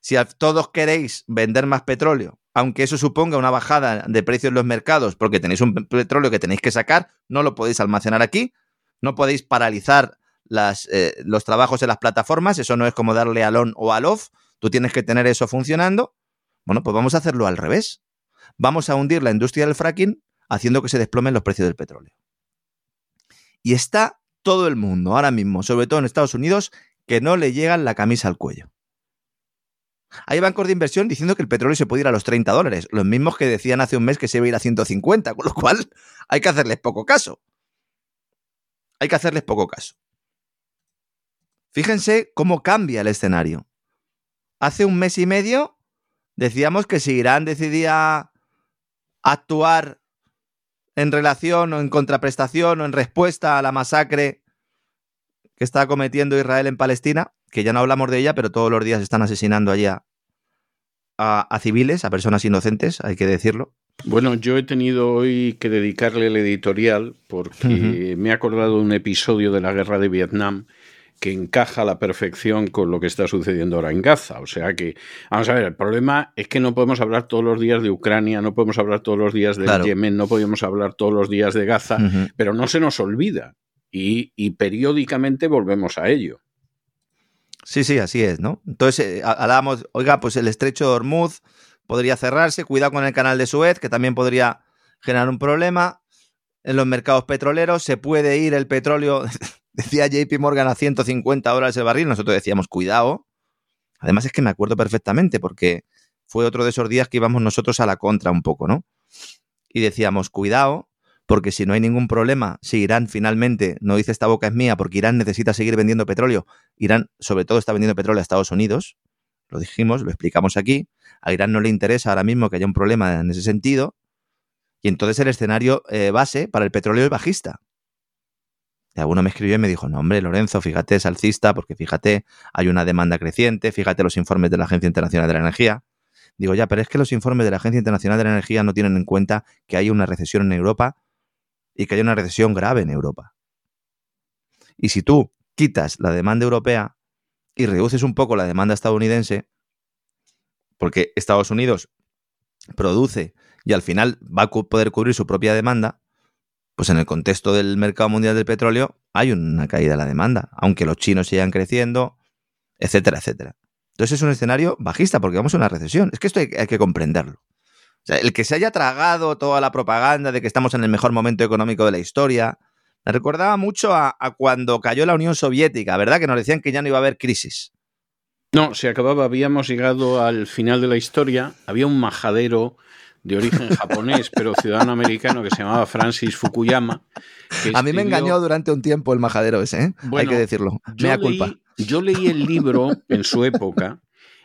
B: si todos queréis vender más petróleo, aunque eso suponga una bajada de precios en los mercados, porque tenéis un petróleo que tenéis que sacar, no lo podéis almacenar aquí, no podéis paralizar eh, los trabajos en las plataformas, eso no es como darle al on o al off, tú tienes que tener eso funcionando. Bueno, pues vamos a hacerlo al revés. Vamos a hundir la industria del fracking haciendo que se desplomen los precios del petróleo. Y está todo el mundo ahora mismo, sobre todo en Estados Unidos, que no le llegan la camisa al cuello. Hay bancos de inversión diciendo que el petróleo se puede ir a los 30 dólares, los mismos que decían hace un mes que se iba a ir a 150, con lo cual hay que hacerles poco caso. Hay que hacerles poco caso. Fíjense cómo cambia el escenario. Hace un mes y medio decíamos que si Irán decidía actuar en relación o en contraprestación o en respuesta a la masacre que está cometiendo Israel en Palestina, que ya no hablamos de ella, pero todos los días están asesinando allá a, civiles, a personas inocentes, hay que decirlo.
A: Bueno, yo he tenido hoy que dedicarle el editorial porque me he acordado de un episodio de la guerra de Vietnam que encaja a la perfección con lo que está sucediendo ahora en Gaza. O sea que, vamos a ver, el problema es que no podemos hablar todos los días de Ucrania, no podemos hablar todos los días de Yemen, no podemos hablar todos los días de Gaza, pero no se nos olvida y, periódicamente volvemos a ello.
B: Sí, sí, así es, ¿no? Entonces, eh, hablábamos, oiga, pues el estrecho de Hormuz podría cerrarse, cuidado con el canal de Suez, que también podría generar un problema. En los mercados petroleros se puede ir el petróleo Decía JP Morgan a 150 dólares el barril, nosotros decíamos, cuidado. Además es que me acuerdo perfectamente porque fue otro de esos días que íbamos nosotros a la contra un poco, ¿no? Y decíamos, cuidado, porque si no hay ningún problema, si Irán finalmente no dice esta boca es mía, porque Irán necesita seguir vendiendo petróleo, Irán sobre todo está vendiendo petróleo a Estados Unidos, lo dijimos, lo explicamos aquí, a Irán no le interesa ahora mismo que haya un problema en ese sentido, y entonces el escenario eh, base para el petróleo es bajista. Y alguno me escribió y me dijo, no, hombre, Lorenzo, fíjate, es alcista, porque fíjate, hay una demanda creciente, fíjate los informes de la Agencia Internacional de la Energía. Digo, ya, pero es que los informes de la Agencia Internacional de la Energía no tienen en cuenta que hay una recesión en Europa y que hay una recesión grave en Europa. Y si tú quitas la demanda europea y reduces un poco la demanda estadounidense, porque Estados Unidos produce y al final va a poder cubrir su propia demanda, pues en el contexto del mercado mundial del petróleo hay una caída de la demanda, aunque los chinos sigan creciendo, etcétera, etcétera. Entonces es un escenario bajista porque vamos a una recesión. Es que esto hay, que comprenderlo. El que se haya tragado toda la propaganda de que estamos en el mejor momento económico de la historia, me recordaba mucho a, a cuando cayó la Unión Soviética, ¿verdad? Que nos decían que ya no iba a haber crisis.
A: No, se acababa, habíamos llegado al final de la historia, había un majadero de origen japonés, pero ciudadano americano, que se llamaba Francis Fukuyama.
B: a mí me engañó durante un tiempo el majadero ese, ¿eh? hay que decirlo. Mea culpa.
A: Yo leí el libro en su época.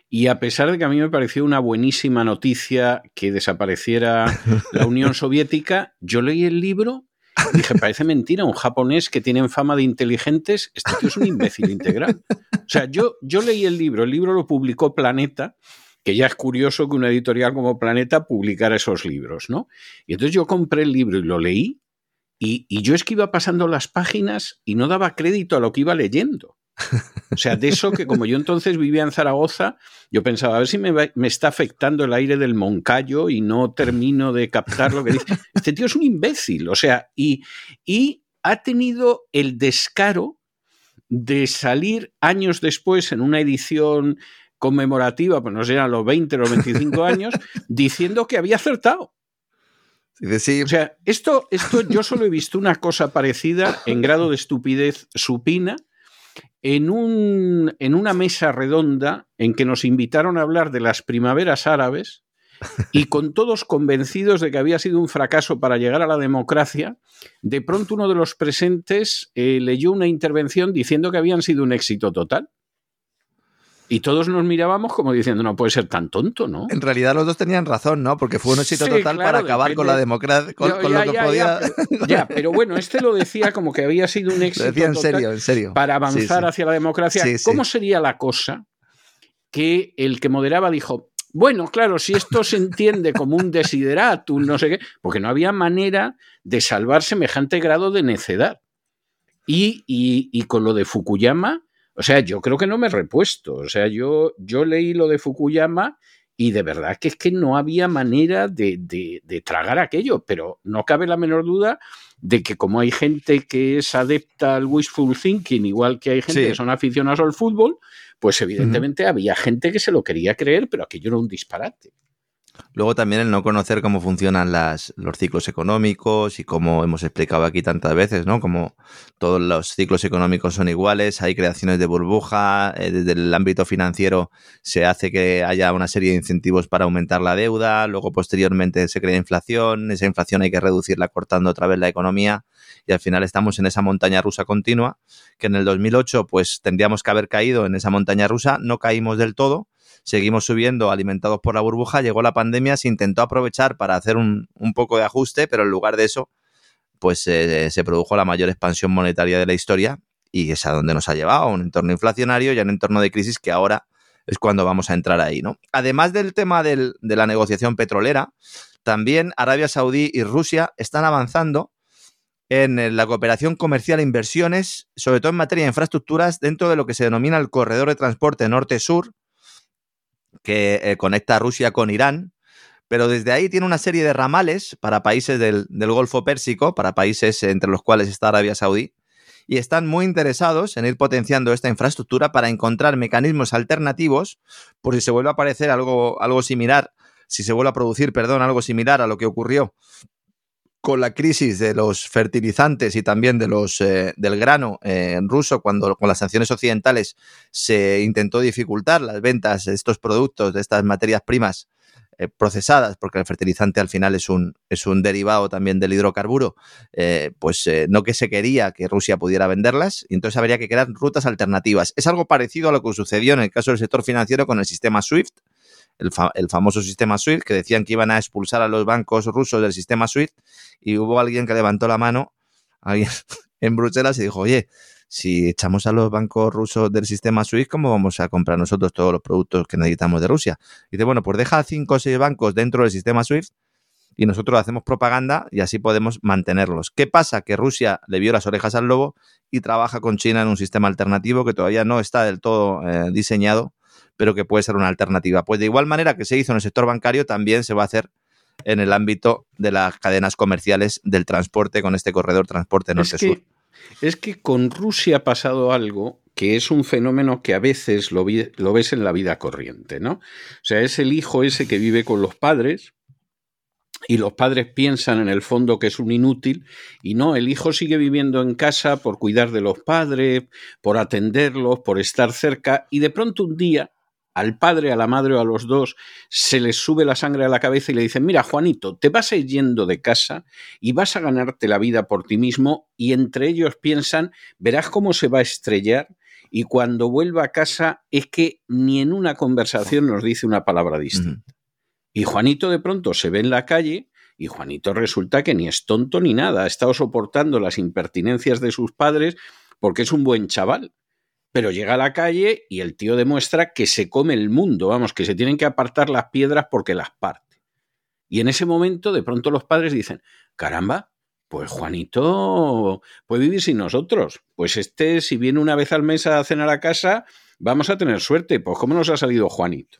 A: Y a pesar de que a mí me pareció una buenísima noticia que desapareciera la Unión Soviética, yo leí el libro y dije, parece mentira, un japonés que tiene fama de inteligentes, este tío es un imbécil integral. O sea, yo, yo leí el libro, el libro lo publicó Planeta que ya es curioso que una editorial como Planeta publicara esos libros, ¿no? Y entonces yo compré el libro y lo leí, y, yo es que iba pasando las páginas y no daba crédito a lo que iba leyendo. O sea, de eso que como yo entonces vivía en Zaragoza, yo pensaba, a ver si me, está afectando el aire del Moncayo y no termino de captar lo que dice. Este tío es un imbécil, o sea, y ha tenido el descaro de salir años después en una edición conmemorativa, pues no sé, los 20 o los 25 años, diciendo que había acertado. O sea, esto, esto yo solo he visto una cosa parecida en grado de estupidez supina en, un, en una mesa redonda en que nos invitaron a hablar de las primaveras árabes y con todos convencidos de que había sido un fracaso para llegar a la democracia, de pronto uno de los presentes eh, leyó una intervención diciendo que habían sido un éxito total. Y todos nos mirábamos como diciendo, no puede ser tan tonto, ¿no?
B: En realidad los dos tenían razón, ¿no? Porque fue un éxito total para acabar con la democracia, con, lo que podía...
A: Ya pero, bueno, este lo decía como que había sido un éxito
B: decía en serio, en serio.
A: para avanzar hacia la democracia. ¿Cómo sería la cosa que el que moderaba dijo, bueno, claro, si esto se entiende como un desideratum, no sé qué, porque no había manera de salvar semejante grado de necedad. Y, y, y con lo de Fukuyama, o sea, yo creo que no me he repuesto. O sea, yo, yo leí lo de Fukuyama y de verdad que es que no había manera de, de, tragar aquello, pero no cabe la menor duda de que como hay gente que es adepta al wishful thinking, igual que hay gente que son aficionados al fútbol, pues evidentemente había gente que se lo quería creer, pero aquello era un disparate.
B: Luego también el no conocer cómo funcionan las, los ciclos económicos y como hemos explicado aquí tantas veces, ¿no? Como todos los ciclos económicos son iguales, hay creaciones de burbuja, eh, desde el ámbito financiero se hace que haya una serie de incentivos para aumentar la deuda, luego posteriormente se crea inflación, esa inflación hay que reducirla cortando otra vez la economía y al final estamos en esa montaña rusa continua que en el 2008 pues tendríamos que haber caído en esa montaña rusa, no caímos del todo, seguimos subiendo alimentados por la burbuja, llegó la pandemia, se intentó aprovechar para hacer un, poco de ajuste, pero en lugar de eso, pues eh, se produjo la mayor expansión monetaria de la historia y es a donde nos ha llevado, un entorno inflacionario y a un entorno de crisis que ahora es cuando vamos a entrar ahí, ¿no? Además del tema de la negociación petrolera, también Arabia Saudí y Rusia están avanzando en la cooperación comercial e inversiones, sobre todo en materia de infraestructuras, dentro de lo que se denomina el corredor de transporte norte-sur, que eh, conecta a Rusia con Irán, pero desde ahí tiene una serie de ramales para países del, Golfo Pérsico, para países entre los cuales está Arabia Saudí, y están muy interesados en ir potenciando esta infraestructura para encontrar mecanismos alternativos por si se vuelve a aparecer algo, algo similar, si se vuelve a producir, perdón, algo similar a lo que ocurrió con la crisis de los fertilizantes y también de los, eh, del grano eh, ruso, cuando con las sanciones occidentales se intentó dificultar las ventas de estos productos, de estas materias primas eh, procesadas, porque el fertilizante al final es un, es un derivado también del hidrocarburo, pues no que se quería que Rusia pudiera venderlas, y entonces habría que crear rutas alternativas. Es algo parecido a lo que sucedió en el caso del sector financiero con el sistema SWIFT, el, famoso sistema SWIFT, que decían que iban a expulsar a los bancos rusos del sistema SWIFT, y hubo alguien que levantó la mano alguien en Bruselas y dijo, oye, si echamos a los bancos rusos del sistema SWIFT, ¿cómo vamos a comprar nosotros todos los productos que necesitamos de Rusia? Y dice, bueno, pues deja cinco o seis bancos dentro del sistema SWIFT y nosotros hacemos propaganda y así podemos mantenerlos. ¿Qué pasa? Que Rusia le vio las orejas al lobo y trabaja con China en un sistema alternativo que todavía no está del todo eh, diseñado pero que puede ser una alternativa. Pues de igual manera que se hizo en el sector bancario, también se va a hacer en el ámbito de las cadenas comerciales del transporte con este corredor transporte norte-sur.
A: Es, que con Rusia ha pasado algo que es un fenómeno que a veces lo, lo, ves en la vida corriente, ¿no? O sea, es el hijo ese que vive con los padres y los padres piensan en el fondo que es un inútil y no, el hijo sigue viviendo en casa por cuidar de los padres, por atenderlos, por estar cerca y de pronto un día al padre, a la madre o a los dos se les sube la sangre a la cabeza y le dicen, mira, Juanito, te vas a ir yendo de casa y vas a ganarte la vida por ti mismo y entre ellos piensan, verás cómo se va a estrellar y cuando vuelva a casa es que ni en una conversación nos dice una palabra distinta. Y Juanito de pronto se ve en la calle y Juanito resulta que ni es tonto ni nada, ha estado soportando las impertinencias de sus padres porque es un buen chaval pero llega a la calle y el tío demuestra que se come el mundo, vamos, que se tienen que apartar las piedras porque las parte. Y en ese momento de pronto los padres dicen, caramba, pues Juanito puede vivir sin nosotros. Pues este, si viene una vez al mes a cenar a casa, vamos a tener suerte. Pues ¿cómo nos ha salido Juanito?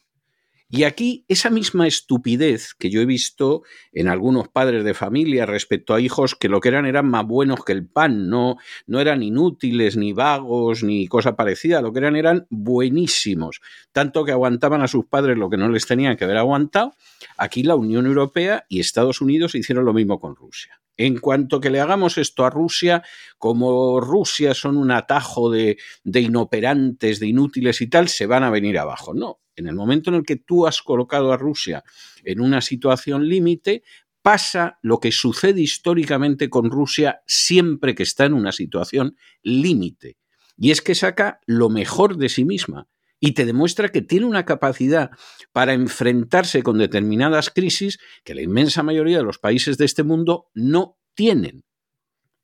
A: Y aquí esa misma estupidez que yo he visto en algunos padres de familia respecto a hijos que lo que eran eran más buenos que el pan, no, no eran inútiles, ni vagos, ni cosa parecida, lo que eran eran buenísimos, tanto que aguantaban a sus padres lo que no les tenían que haber aguantado. Aquí la Unión Europea y Estados Unidos hicieron lo mismo con Rusia. En cuanto que le hagamos esto a Rusia, como Rusia son un atajo de, de inoperantes, de inútiles y tal, se van a venir abajo. No, en el momento en el que tú has colocado a Rusia en una situación límite, pasa lo que sucede históricamente con Rusia siempre que está en una situación límite. Y es que saca lo mejor de sí misma y te demuestra que tiene una capacidad para enfrentarse con determinadas crisis que la inmensa mayoría de los países de este mundo no tienen.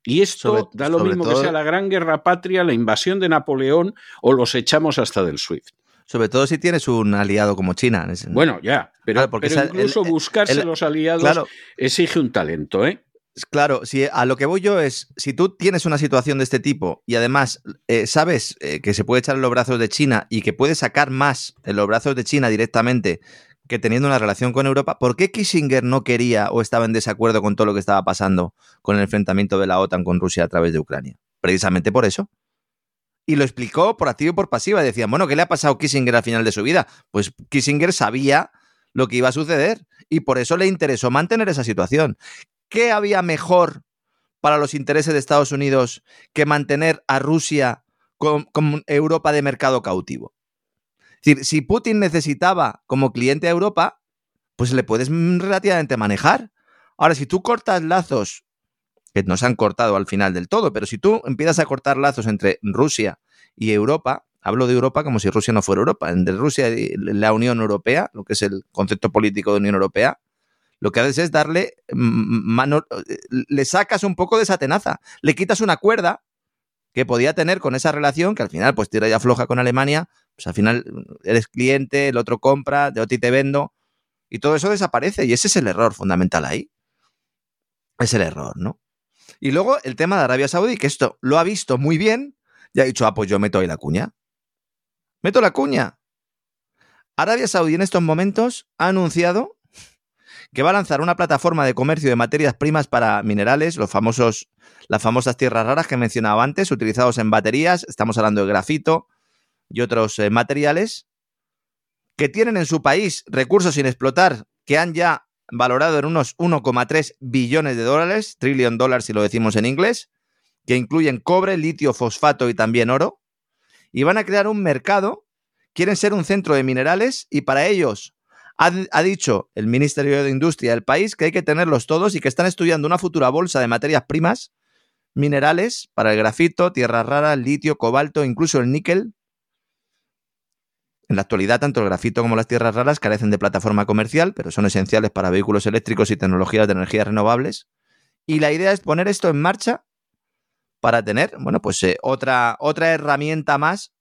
A: Y esto da lo mismo que sea la Gran Guerra Patria, la invasión de Napoleón o los echamos hasta del SWIFT.
B: Sobre todo si tienes un aliado como China.
A: Bueno, ya, pero, incluso buscarse los aliados exige un talento, ¿eh?
B: Claro, si a lo que voy yo es, si tú tienes una situación de este tipo y además eh, sabes eh, que se puede echar en los brazos de China y que puedes sacar más en los brazos de China directamente que teniendo una relación con Europa, ¿por qué Kissinger no quería o estaba en desacuerdo con todo lo que estaba pasando con el enfrentamiento de la OTAN con Rusia a través de Ucrania? Precisamente por eso. Y lo explicó por activo y por pasiva. Decían, bueno, ¿qué le ha pasado a Kissinger al final de su vida? Pues Kissinger sabía lo que iba a suceder y por eso le interesó mantener esa situación. ¿Qué había mejor para los intereses de Estados Unidos que mantener a Rusia con, Europa de mercado cautivo? Es decir, si Putin necesitaba como cliente a Europa, pues le puedes relativamente manejar. Ahora, si tú cortas lazos, que no se han cortado al final del todo, pero si tú empiezas a cortar lazos entre Rusia y Europa, hablo de Europa como si Rusia no fuera Europa, entre Rusia y la Unión Europea, lo que es el concepto político de Unión Europea, lo que haces es darle mano, le sacas un poco de esa tenaza, le quitas una cuerda que podía tener con esa relación, que al final pues tira ya floja con Alemania, pues al final eres cliente, el otro compra, de ti te vendo, y todo eso desaparece, y ese es el error fundamental ahí. Es el error, ¿no? Y luego el tema de Arabia Saudí, que esto lo ha visto muy bien, y ha dicho, ah, pues yo meto ahí la cuña. Meto la cuña. Arabia Saudí en estos momentos ha anunciado que va a lanzar una plataforma de comercio de materias primas para minerales, los famosos, las famosas tierras raras que he mencionado antes, utilizados en baterías, estamos hablando de grafito y otros eh, materiales, que tienen en su país recursos sin explotar que han ya valorado en unos 1,3 billones de dólares, trillion dólares si lo decimos en inglés, que incluyen cobre, litio, fosfato y también oro, y van a crear un mercado, quieren ser un centro de minerales y para ellos ha, dicho el Ministerio de Industria del país que hay que tenerlos todos y que están estudiando una futura bolsa de materias primas, minerales para el grafito, tierras raras, litio, cobalto, incluso el níquel. En la actualidad, tanto el grafito como las tierras raras carecen de plataforma comercial, pero son esenciales para vehículos eléctricos y tecnologías de energías renovables. Y la idea es poner esto en marcha para tener, bueno, pues eh, otra, otra herramienta más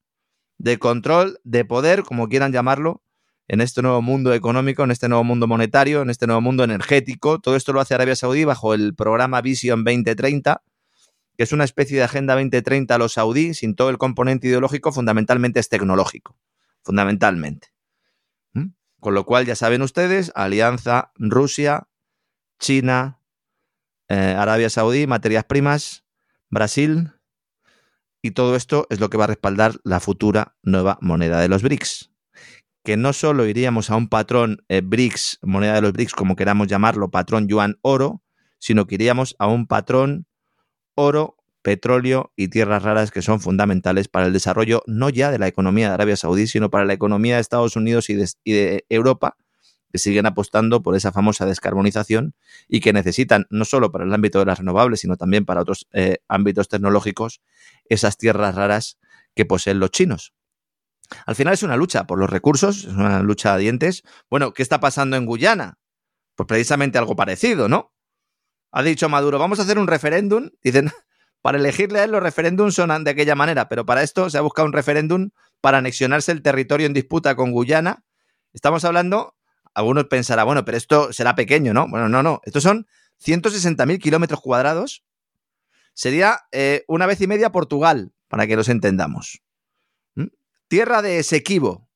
B: de control, de poder, como quieran llamarlo, en este nuevo mundo económico, en este nuevo mundo monetario, en este nuevo mundo energético. Todo esto lo hace Arabia Saudí bajo el programa Vision 2030, que es una especie de Agenda 2030 a los saudí, sin todo el componente ideológico, fundamentalmente es tecnológico, fundamentalmente. ¿Mm? Con lo cual, ya saben ustedes, alianza Rusia, China, eh, Arabia Saudí, materias primas, Brasil, y todo esto es lo que va a respaldar la futura nueva moneda de los BRICS que no solo iríamos a un patrón eh, BRICS, moneda de los BRICS, como queramos llamarlo, patrón yuan oro, sino que iríamos a un patrón oro, petróleo y tierras raras que son fundamentales para el desarrollo no ya de la economía de Arabia Saudí, sino para la economía de Estados Unidos y de, Europa, que siguen apostando por esa famosa descarbonización y que necesitan, no solo para el ámbito de las renovables, sino también para otros eh, ámbitos tecnológicos, esas tierras raras que poseen los chinos. Al final es una lucha por los recursos, es una lucha a dientes. Bueno, ¿qué está pasando en Guyana? Pues precisamente algo parecido, ¿no? Ha dicho Maduro, vamos a hacer un referéndum. Dicen, para elegirle a él los referéndums son de aquella manera, pero para esto se ha buscado un referéndum para anexionarse el territorio en disputa con Guyana. Estamos hablando, algunos pensarán, bueno, pero esto será pequeño, ¿no? Bueno, no, no. Estos son 160.000 kilómetros cuadrados. Sería eh, una vez y media Portugal, para que los entendamos. Tierra de Esequibo,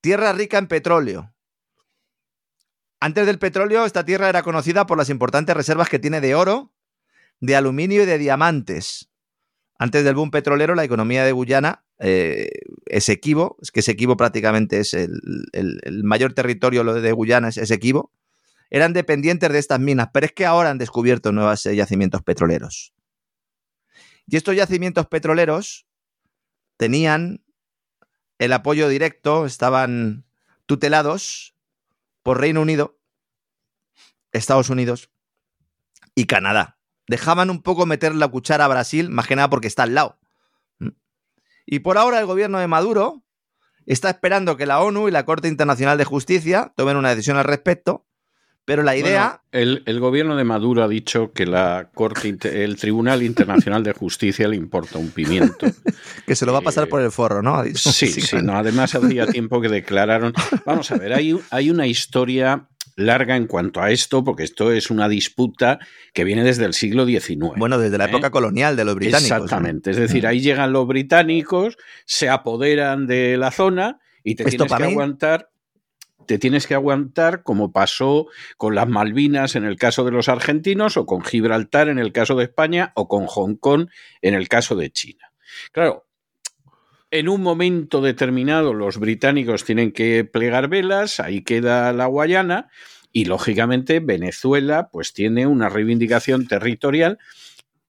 B: tierra rica en petróleo. Antes del petróleo, esta tierra era conocida por las importantes reservas que tiene de oro, de aluminio y de diamantes. Antes del boom petrolero, la economía de Guyana, eh, Esequibo, es que Esequibo prácticamente es el, mayor territorio de Guyana, es Esequibo, eran dependientes de estas minas, pero es que ahora han descubierto nuevos yacimientos petroleros. Y estos yacimientos petroleros tenían el apoyo directo, estaban tutelados por Reino Unido, Estados Unidos y Canadá. Dejaban un poco meter la cuchara a Brasil, más que nada porque está al lado. Y por ahora el gobierno de Maduro está esperando que la ONU y la Corte Internacional de Justicia tomen una decisión al respecto pero la idea...
A: el, gobierno de Maduro ha dicho que la Corte, el Tribunal Internacional de Justicia le importa un pimiento.
B: que se lo va a pasar por el forro, ¿no?
A: Sí, sí, no, además hacía tiempo que declararon... Vamos a ver, hay, hay una historia larga en cuanto a esto, porque esto es una disputa que viene desde el siglo XIX.
B: Bueno, desde la ¿eh? época colonial de los británicos.
A: Exactamente, es decir, ahí llegan los británicos, se apoderan de la zona y te tienes que aguantar te tienes que aguantar como pasó con las Malvinas en el caso de los argentinos o con Gibraltar en el caso de España o con Hong Kong en el caso de China. Claro, en un momento determinado los británicos tienen que plegar velas, ahí queda la Guayana y lógicamente Venezuela pues tiene una reivindicación territorial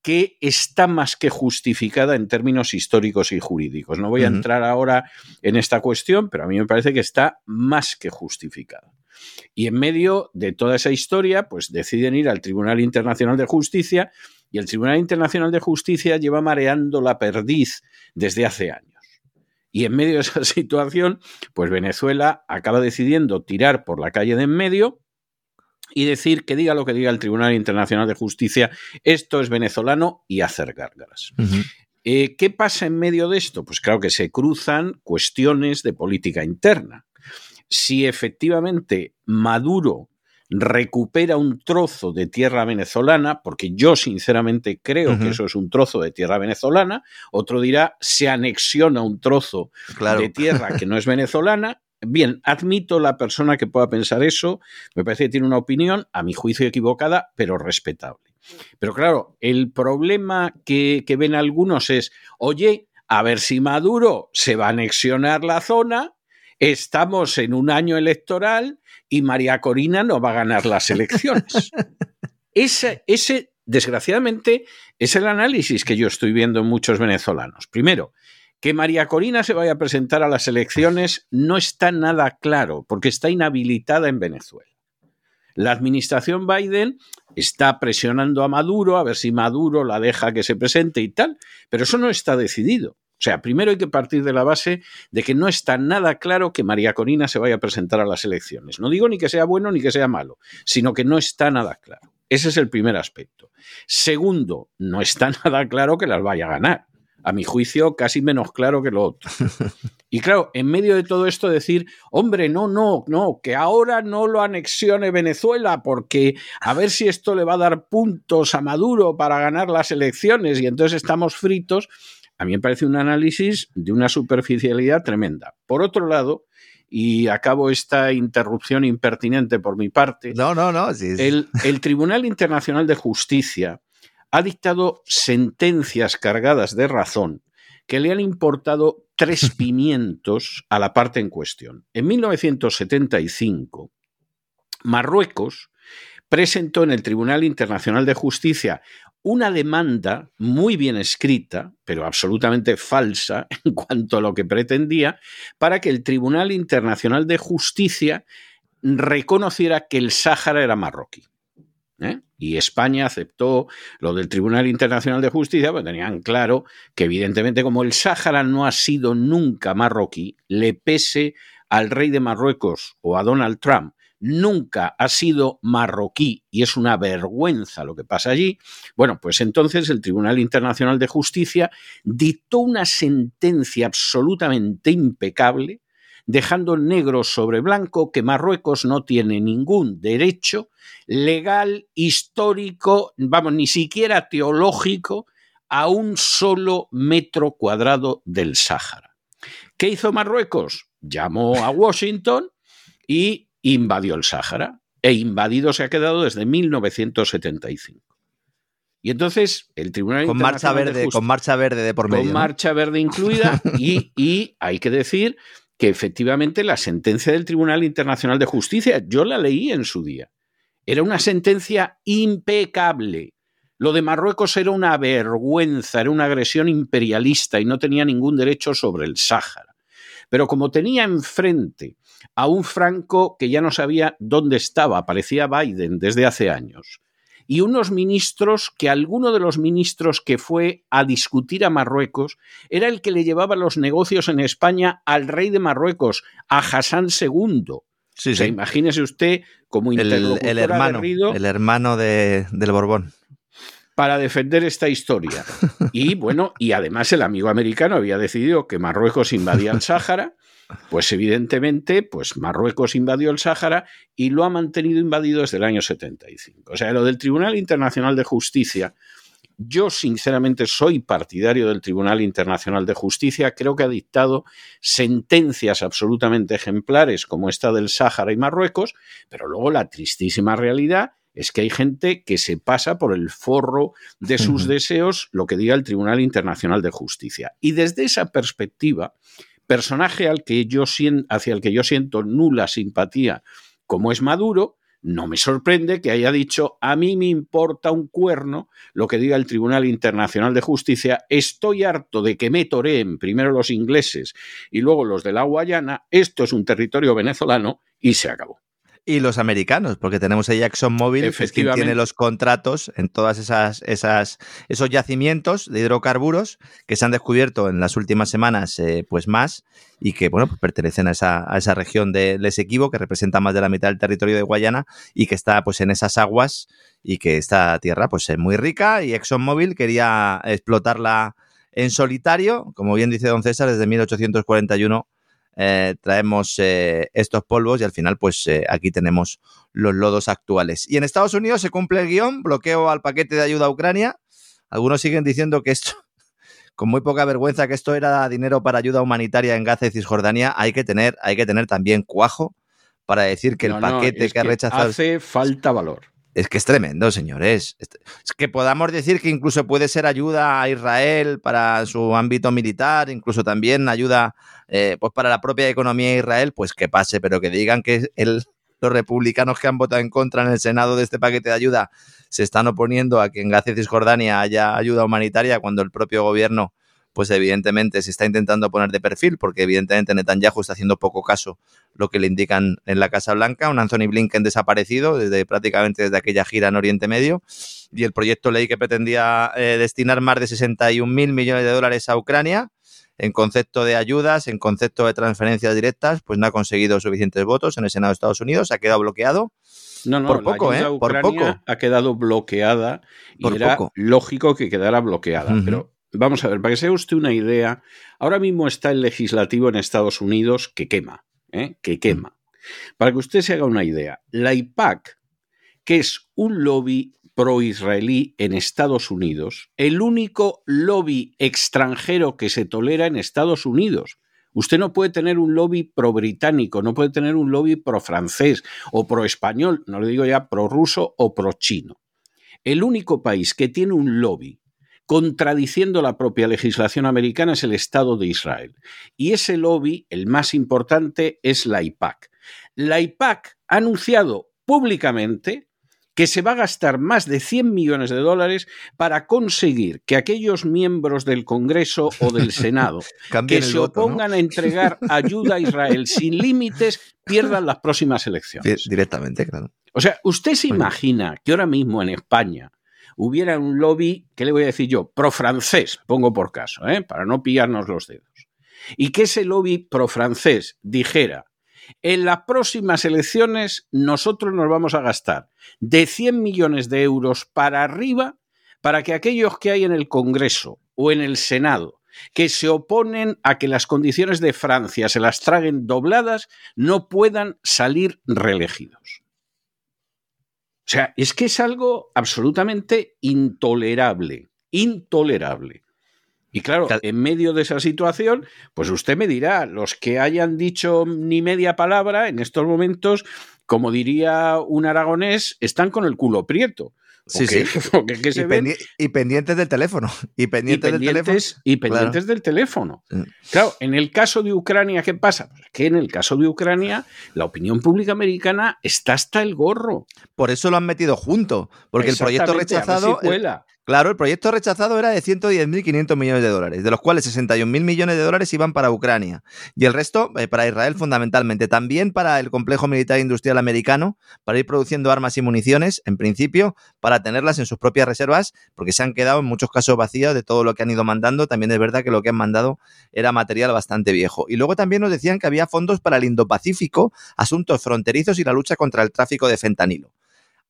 A: que está más que justificada en términos históricos y jurídicos. No voy a entrar ahora en esta cuestión, pero a mí me parece que está más que justificada. Y en medio de toda esa historia, pues deciden ir al Tribunal Internacional de Justicia y el Tribunal Internacional de Justicia lleva mareando la perdiz desde hace años. Y en medio de esa situación, pues Venezuela acaba decidiendo tirar por la calle de en medio y decir que diga lo que diga el Tribunal Internacional de Justicia, esto es venezolano y hacer gárgaras. Eh, ¿Qué pasa en medio de esto? Pues claro que se cruzan cuestiones de política interna. Si efectivamente Maduro recupera un trozo de tierra venezolana, porque yo sinceramente creo que eso es un trozo de tierra venezolana, otro dirá se anexiona un trozo de tierra que no es venezolana, Bien, admito la persona que pueda pensar eso, me parece que tiene una opinión, a mi juicio equivocada, pero respetable. Pero claro, el problema que, ven algunos es, oye, a ver si Maduro se va a anexionar la zona, estamos en un año electoral y María Corina no va a ganar las elecciones. ese, ese, desgraciadamente, es el análisis que yo estoy viendo en muchos venezolanos. Primero, que María Corina se vaya a presentar a las elecciones no está nada claro, porque está inhabilitada en Venezuela. La administración Biden está presionando a Maduro a ver si Maduro la deja que se presente y tal, pero eso no está decidido. O sea, primero hay que partir de la base de que no está nada claro que María Corina se vaya a presentar a las elecciones. No digo ni que sea bueno ni que sea malo, sino que no está nada claro. Ese es el primer aspecto. Segundo, no está nada claro que las vaya a ganar a mi juicio, casi menos claro que lo otro. Y claro, en medio de todo esto decir, hombre, no, no, no, que ahora no lo anexione Venezuela porque a ver si esto le va a dar puntos a Maduro para ganar las elecciones y entonces estamos fritos, a mí me parece un análisis de una superficialidad tremenda. Por otro lado, y acabo esta interrupción impertinente por mi parte.
B: No, no, no.
A: El, el Tribunal Internacional de Justicia ha dictado sentencias cargadas de razón que le han importado tres pimientos a la parte en cuestión. En 1975, Marruecos presentó en el Tribunal Internacional de Justicia una demanda muy bien escrita, pero absolutamente falsa en cuanto a lo que pretendía, para que el Tribunal Internacional de Justicia reconociera que el Sáhara era marroquí. ¿eh? Y España aceptó lo del Tribunal Internacional de Justicia, porque tenían claro que evidentemente como el Sáhara no ha sido nunca marroquí, le pese al rey de Marruecos o a Donald Trump, nunca ha sido marroquí y es una vergüenza lo que pasa allí, bueno, pues entonces el Tribunal Internacional de Justicia dictó una sentencia absolutamente impecable dejando negro sobre blanco que Marruecos no tiene ningún derecho legal, histórico, vamos, ni siquiera teológico, a un solo metro cuadrado del Sáhara. ¿Qué hizo Marruecos? Llamó a Washington y invadió el Sáhara. E invadido se ha quedado desde 1975. Y entonces el Tribunal
B: con marcha verde, con marcha verde de por medio,
A: con marcha verde incluida y, y, hay que decir que efectivamente la sentencia del Tribunal Internacional de Justicia, yo la leí en su día, era una sentencia impecable. Lo de Marruecos era una vergüenza, era una agresión imperialista y no tenía ningún derecho sobre el Sáhara. Pero como tenía enfrente a un Franco que ya no sabía dónde estaba, parecía Biden desde hace años, y unos ministros que alguno de los ministros que fue a discutir a Marruecos era el que le llevaba los negocios en España al rey de Marruecos, a Hassan II. Sí, imagínese usted como
B: interlocutor el, hermano, el hermano de, del Borbón
A: para defender esta historia. Y bueno, y además el amigo americano había decidido que Marruecos invadía el Sáhara pues evidentemente, pues Marruecos invadió el Sáhara y lo ha mantenido invadido desde el año 75. O sea, lo del Tribunal Internacional de Justicia Yo, sinceramente, soy partidario del Tribunal Internacional de Justicia. Creo que ha dictado sentencias absolutamente ejemplares, como esta del Sáhara y Marruecos, pero luego la tristísima realidad es que hay gente que se pasa por el forro de sus deseos lo que diga el Tribunal Internacional de Justicia. Y desde esa perspectiva, personaje al que yo hacia el que yo siento nula simpatía, como es Maduro, no me sorprende que haya dicho, a mí me importa un cuerno lo que diga el Tribunal Internacional de Justicia, estoy harto de que me toreen primero los ingleses y luego los de la Guayana, esto es un territorio venezolano y se acabó.
B: Y los americanos, porque tenemos a ExxonMobil, que es quien tiene los contratos en todas esas, esas esos yacimientos de hidrocarburos que se han descubierto en las últimas semanas, eh, pues más, y que bueno, pues pertenecen a esa, a esa región de Esequibo, que representa más de la mitad del territorio de Guayana, y que está pues en esas aguas, y que esta tierra pues es muy rica, y ExxonMobil quería explotarla en solitario, como bien dice don César, desde 1841 eh, traemos eh, estos polvos y al final pues eh, aquí tenemos los lodos actuales. Y en Estados Unidos se cumple el guion, bloqueo al paquete de ayuda a Ucrania. Algunos siguen diciendo que esto, con muy poca vergüenza, que esto era dinero para ayuda humanitaria en Gaza y Cisjordania. Hay que tener, hay que tener también cuajo para decir que el paquete que ha rechazado...
A: Hace falta valor.
B: Es que es tremendo, señores. Es que podamos decir que incluso puede ser ayuda a Israel para su ámbito militar, incluso también ayuda eh, pues para la propia economía de Israel, pues que pase, pero que digan que los republicanos que han votado en contra en el Senado de este paquete de ayuda se están oponiendo a que en Gaza y Cisjordania haya ayuda humanitaria cuando el propio gobierno pues evidentemente se está intentando poner de perfil, porque evidentemente Netanyahu está haciendo poco caso lo que le indican en la Casa Blanca, un Anthony Blinken desaparecido desde prácticamente desde aquella gira en Oriente Medio, y el proyecto ley que pretendía eh, destinar más de 61 mil millones de dólares a Ucrania, en concepto de ayudas, en concepto de transferencias directas, pues no ha conseguido suficientes votos en el Senado de Estados Unidos, ha quedado bloqueado.
A: No, no, por poco, ¿eh? Por poco. Ha quedado bloqueada y era lógico que quedara bloqueada. Pero Vamos a ver, para que se haga usted una idea, ahora mismo está el legislativo en Estados Unidos que quema, ¿eh? que quema. Para que usted se haga una idea, la IPAC, que es un lobby pro-israelí en Estados Unidos, el único lobby extranjero que se tolera en Estados Unidos. Usted no puede tener un lobby pro-británico, no puede tener un lobby pro-francés o pro-español, no le digo ya pro-ruso o pro-chino. El único país que tiene un lobby contradiciendo la propia legislación americana es el Estado de Israel. Y ese lobby, el más importante, es la IPAC. La IPAC ha anunciado públicamente que se va a gastar más de 100 millones de dólares para conseguir que aquellos miembros del Congreso o del Senado que se opongan a entregar ayuda a Israel sin límites pierdan las próximas elecciones.
B: Directamente, claro.
A: O sea, ¿usted se imagina que ahora mismo en España hubiera un lobby, ¿qué le voy a decir yo? Pro-francés, pongo por caso, ¿eh? para no pillarnos los dedos. Y que ese lobby pro-francés dijera, en las próximas elecciones nosotros nos vamos a gastar de 100 millones de euros para arriba para que aquellos que hay en el Congreso o en el Senado que se oponen a que las condiciones de Francia se las traguen dobladas no puedan salir reelegidos. O sea, es que es algo absolutamente intolerable, intolerable. Y claro, en medio de esa situación, pues usted me dirá, los que hayan dicho ni media palabra en estos momentos, como diría un aragonés, están con el culo prieto.
B: Sí, sí. y, pendientes del teléfono. Y pendientes, del teléfono.
A: Y pendientes del teléfono. Claro, en el caso de Ucrania, ¿qué pasa? Pues que en el caso de Ucrania, la opinión pública americana está hasta el gorro.
B: Por eso lo han metido junto. Porque el proyecto rechazado. Claro, el proyecto rechazado era de 110.500 millones de dólares, de los cuales 61.000 millones de dólares iban para Ucrania y el resto eh, para Israel fundamentalmente. También para el complejo militar e industrial americano, para ir produciendo armas y municiones, en principio, para tenerlas en sus propias reservas, porque se han quedado en muchos casos vacías de todo lo que han ido mandando. También es verdad que lo que han mandado era material bastante viejo. Y luego también nos decían que había fondos para el Indo-Pacífico, asuntos fronterizos y la lucha contra el tráfico de fentanilo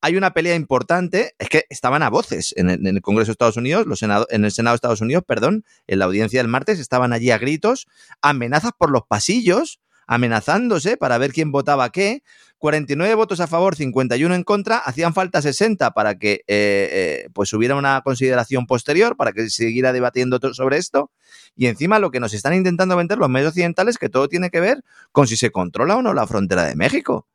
B: hay una pelea importante, es que estaban a voces en el, Congreso de Estados Unidos, en el Senado de Estados Unidos, perdón, en la audiencia del martes, estaban allí a gritos, amenazas por los pasillos, amenazándose para ver quién votaba qué. 49 votos a favor, 51 en contra, hacían falta 60 para que eh, eh, pues hubiera una consideración posterior, para que se siguiera debatiendo sobre esto. Y encima lo que nos están intentando vender los medios occidentales, que todo tiene que ver con si se controla o no la frontera de México.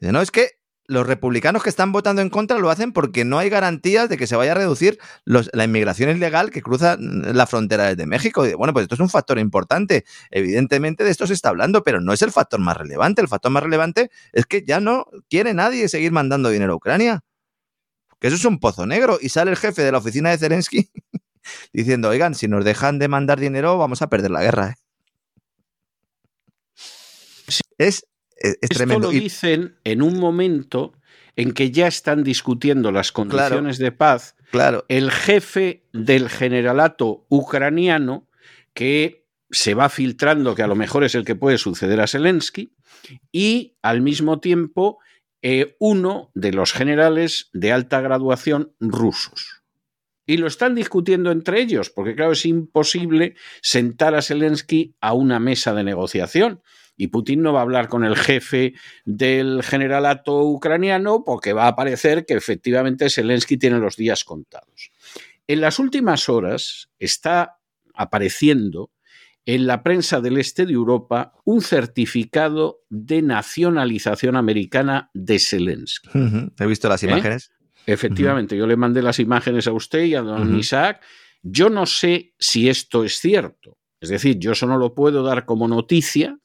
B: No, es que los republicanos que están votando en contra lo hacen porque no hay garantías de que se vaya a reducir la inmigración ilegal que cruza la frontera desde México. bueno, pues esto es un factor importante. Evidentemente de esto se está hablando, pero no es el factor más relevante. El factor más relevante es que ya no quiere nadie seguir mandando dinero a Ucrania. Que eso es un pozo negro. Y sale el jefe de la oficina de Zelensky diciendo, oigan, si nos dejan de mandar dinero vamos a perder la guerra. ¿eh?". Es es,
A: Esto lo dicen en un momento en que ya están discutiendo las condiciones de paz.
B: Claro.
A: El jefe del generalato ucraniano, que se va filtrando que a lo mejor es el que puede suceder a Zelensky, y al mismo tiempo eh, uno de los generales de alta graduación rusos. Y lo están discutiendo entre ellos, porque claro, es imposible sentar a Zelensky a una mesa de negociación. Y Putin no va a hablar con el jefe del generalato ucraniano porque va a parecer que efectivamente Zelensky tiene los días contados. En las últimas horas está apareciendo en la prensa del este de Europa un certificado de nacionalización americana de Zelensky.
B: He visto las ¿Eh? imágenes.
A: Efectivamente, yo le mandé las imágenes a usted y a don Isaac. Yo no sé si esto es cierto. Es decir, yo eso no lo puedo dar como noticia,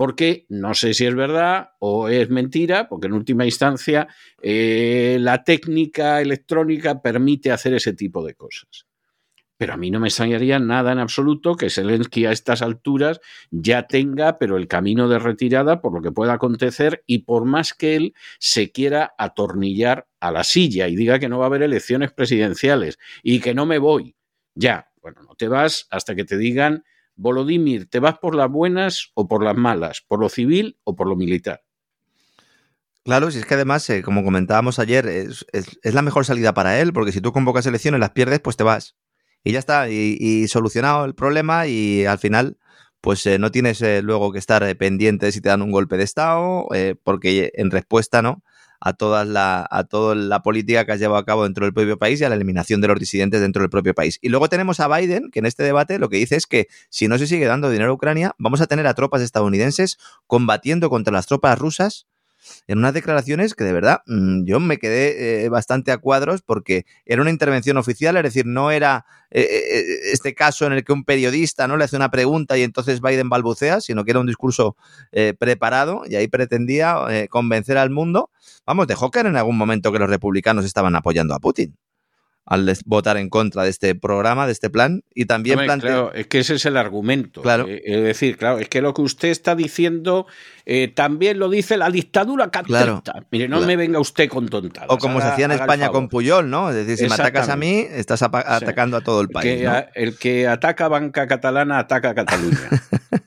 A: porque no sé si es verdad o es mentira, porque en última instancia eh, la técnica electrónica permite hacer ese tipo de cosas. Pero a mí no me extrañaría nada en absoluto que Zelensky a estas alturas ya tenga, pero el camino de retirada por lo que pueda acontecer y por más que él se quiera atornillar a la silla y diga que no va a haber elecciones presidenciales y que no me voy. Ya, bueno, no te vas hasta que te digan Volodymyr, ¿te vas por las buenas o por las malas? ¿Por lo civil o por lo militar?
B: Claro, si es que además, eh, como comentábamos ayer, es, la mejor salida para él, porque si tú convocas elecciones, las pierdes, pues te vas. Y ya está, y, solucionado el problema y al final, pues eh, no tienes eh, luego que estar pendiente si te dan un golpe de Estado, porque en respuesta, ¿no? A toda la, a toda la política que has llevado a cabo dentro del propio país y a la eliminación de los disidentes dentro del propio país. Y luego tenemos a Biden, que en este debate lo que dice es que si no se sigue dando dinero a Ucrania, vamos a tener a tropas estadounidenses combatiendo contra las tropas rusas en unas declaraciones que de verdad mm, yo me quedé eh, bastante a cuadros porque era una intervención oficial, es decir, no era eh, eh, este caso en el que un periodista no le hace una pregunta y entonces Biden balbucea, sino que era un discurso preparado y ahí pretendía convencer al mundo. Vamos, dejó caer en algún momento que los republicanos estaban apoyando a Putin al votar en contra de este programa, de este plan, y también
A: Claro, es que ese es el argumento.
B: Claro.
A: Eh, es decir, claro, es que lo que usted está diciendo eh, también lo dice la dictadura capitalista. Mire, no me venga usted con tontadas.
B: O como se hacía en España con Puyol, ¿no? Es decir, si me atacas a mí, estás atacando a todo el país.
A: El que ataca banca catalana ataca a Cataluña.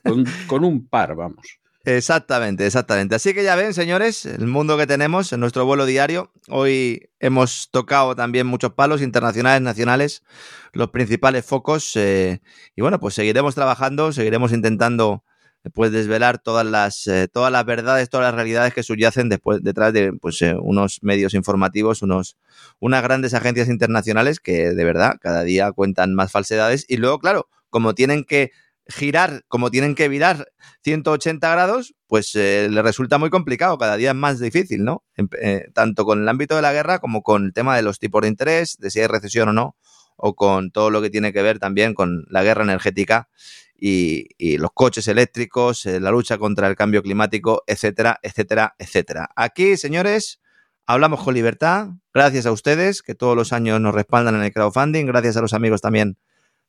A: con un par, vamos.
B: Exactamente, exactamente. Así que ya ven, señores, el mundo que tenemos en nuestro vuelo diario. Hoy hemos tocado también muchos palos internacionales, nacionales, los principales focos. Eh, y bueno, pues seguiremos trabajando, seguiremos intentando pues desvelar todas las eh, todas las verdades, todas las realidades que subyacen después detrás de pues eh, unos medios informativos, unos unas grandes agencias internacionales que de verdad cada día cuentan más falsedades y luego claro, como tienen que girar como tienen que virar 180 grados, pues eh, le resulta muy complicado, cada día es más difícil, ¿no? Eh, tanto con el ámbito de la guerra como con el tema de los tipos de interés, de si hay recesión o no, o con todo lo que tiene que ver también con la guerra energética y, los coches eléctricos, eh, la lucha contra el cambio climático, etcétera, etcétera, etcétera. Aquí, señores, hablamos con libertad, gracias a ustedes que todos los años nos respaldan en el crowdfunding, gracias a los amigos también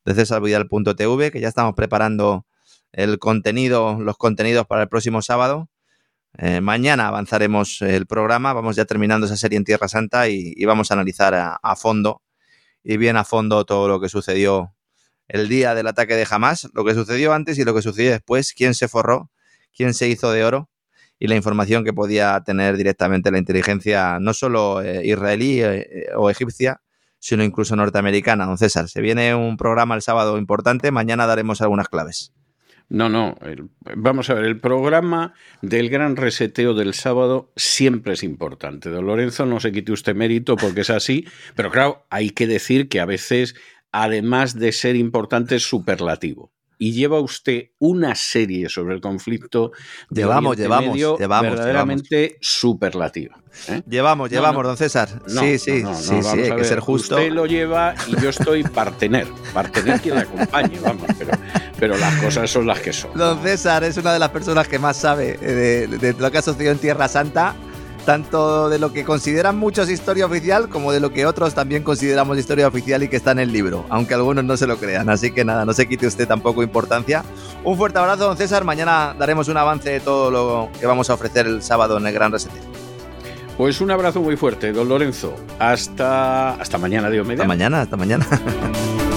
B: de cesarvidal.tv, que ya estamos preparando el contenido, los contenidos para el próximo sábado. Eh, mañana avanzaremos el programa, vamos ya terminando esa serie en Tierra Santa y, vamos a analizar a, fondo y bien a fondo todo lo que sucedió el día del ataque de Hamas, lo que sucedió antes y lo que sucedió después, quién se forró, quién se hizo de oro y la información que podía tener directamente la inteligencia no solo eh, israelí eh, o egipcia, sino incluso norteamericana, don César. Se viene un programa el sábado importante, mañana daremos algunas claves.
A: No, no. vamos a ver, el programa del gran reseteo del sábado siempre es importante. Don Lorenzo, no se quite usted mérito porque es así, pero claro, hay que decir que a veces, además de ser importante, es superlativo y lleva usted una serie sobre el conflicto
B: de llevamos, llevamos, llevamos,
A: verdaderamente superlativa.
B: ¿eh? Llevamos, llevamos, don César. sí, sí, sí, sí, hay que ser justo.
A: Usted lo lleva y yo estoy partener, partener quien le acompañe, vamos, pero, pero las cosas son las que son.
B: Don César es una de las personas que más sabe de, de lo que ha sucedido en Tierra Santa tanto de lo que consideran muchos historia oficial como de lo que otros también consideramos historia oficial y que está en el libro, aunque algunos no se lo crean. Así que nada, no se quite usted tampoco importancia. Un fuerte abrazo, don César. Mañana daremos un avance de todo lo que vamos a ofrecer el sábado en el Gran Reset.
A: Pues un abrazo muy fuerte, don Lorenzo. Hasta, hasta mañana, Dios mío.
B: Hasta mañana, hasta mañana.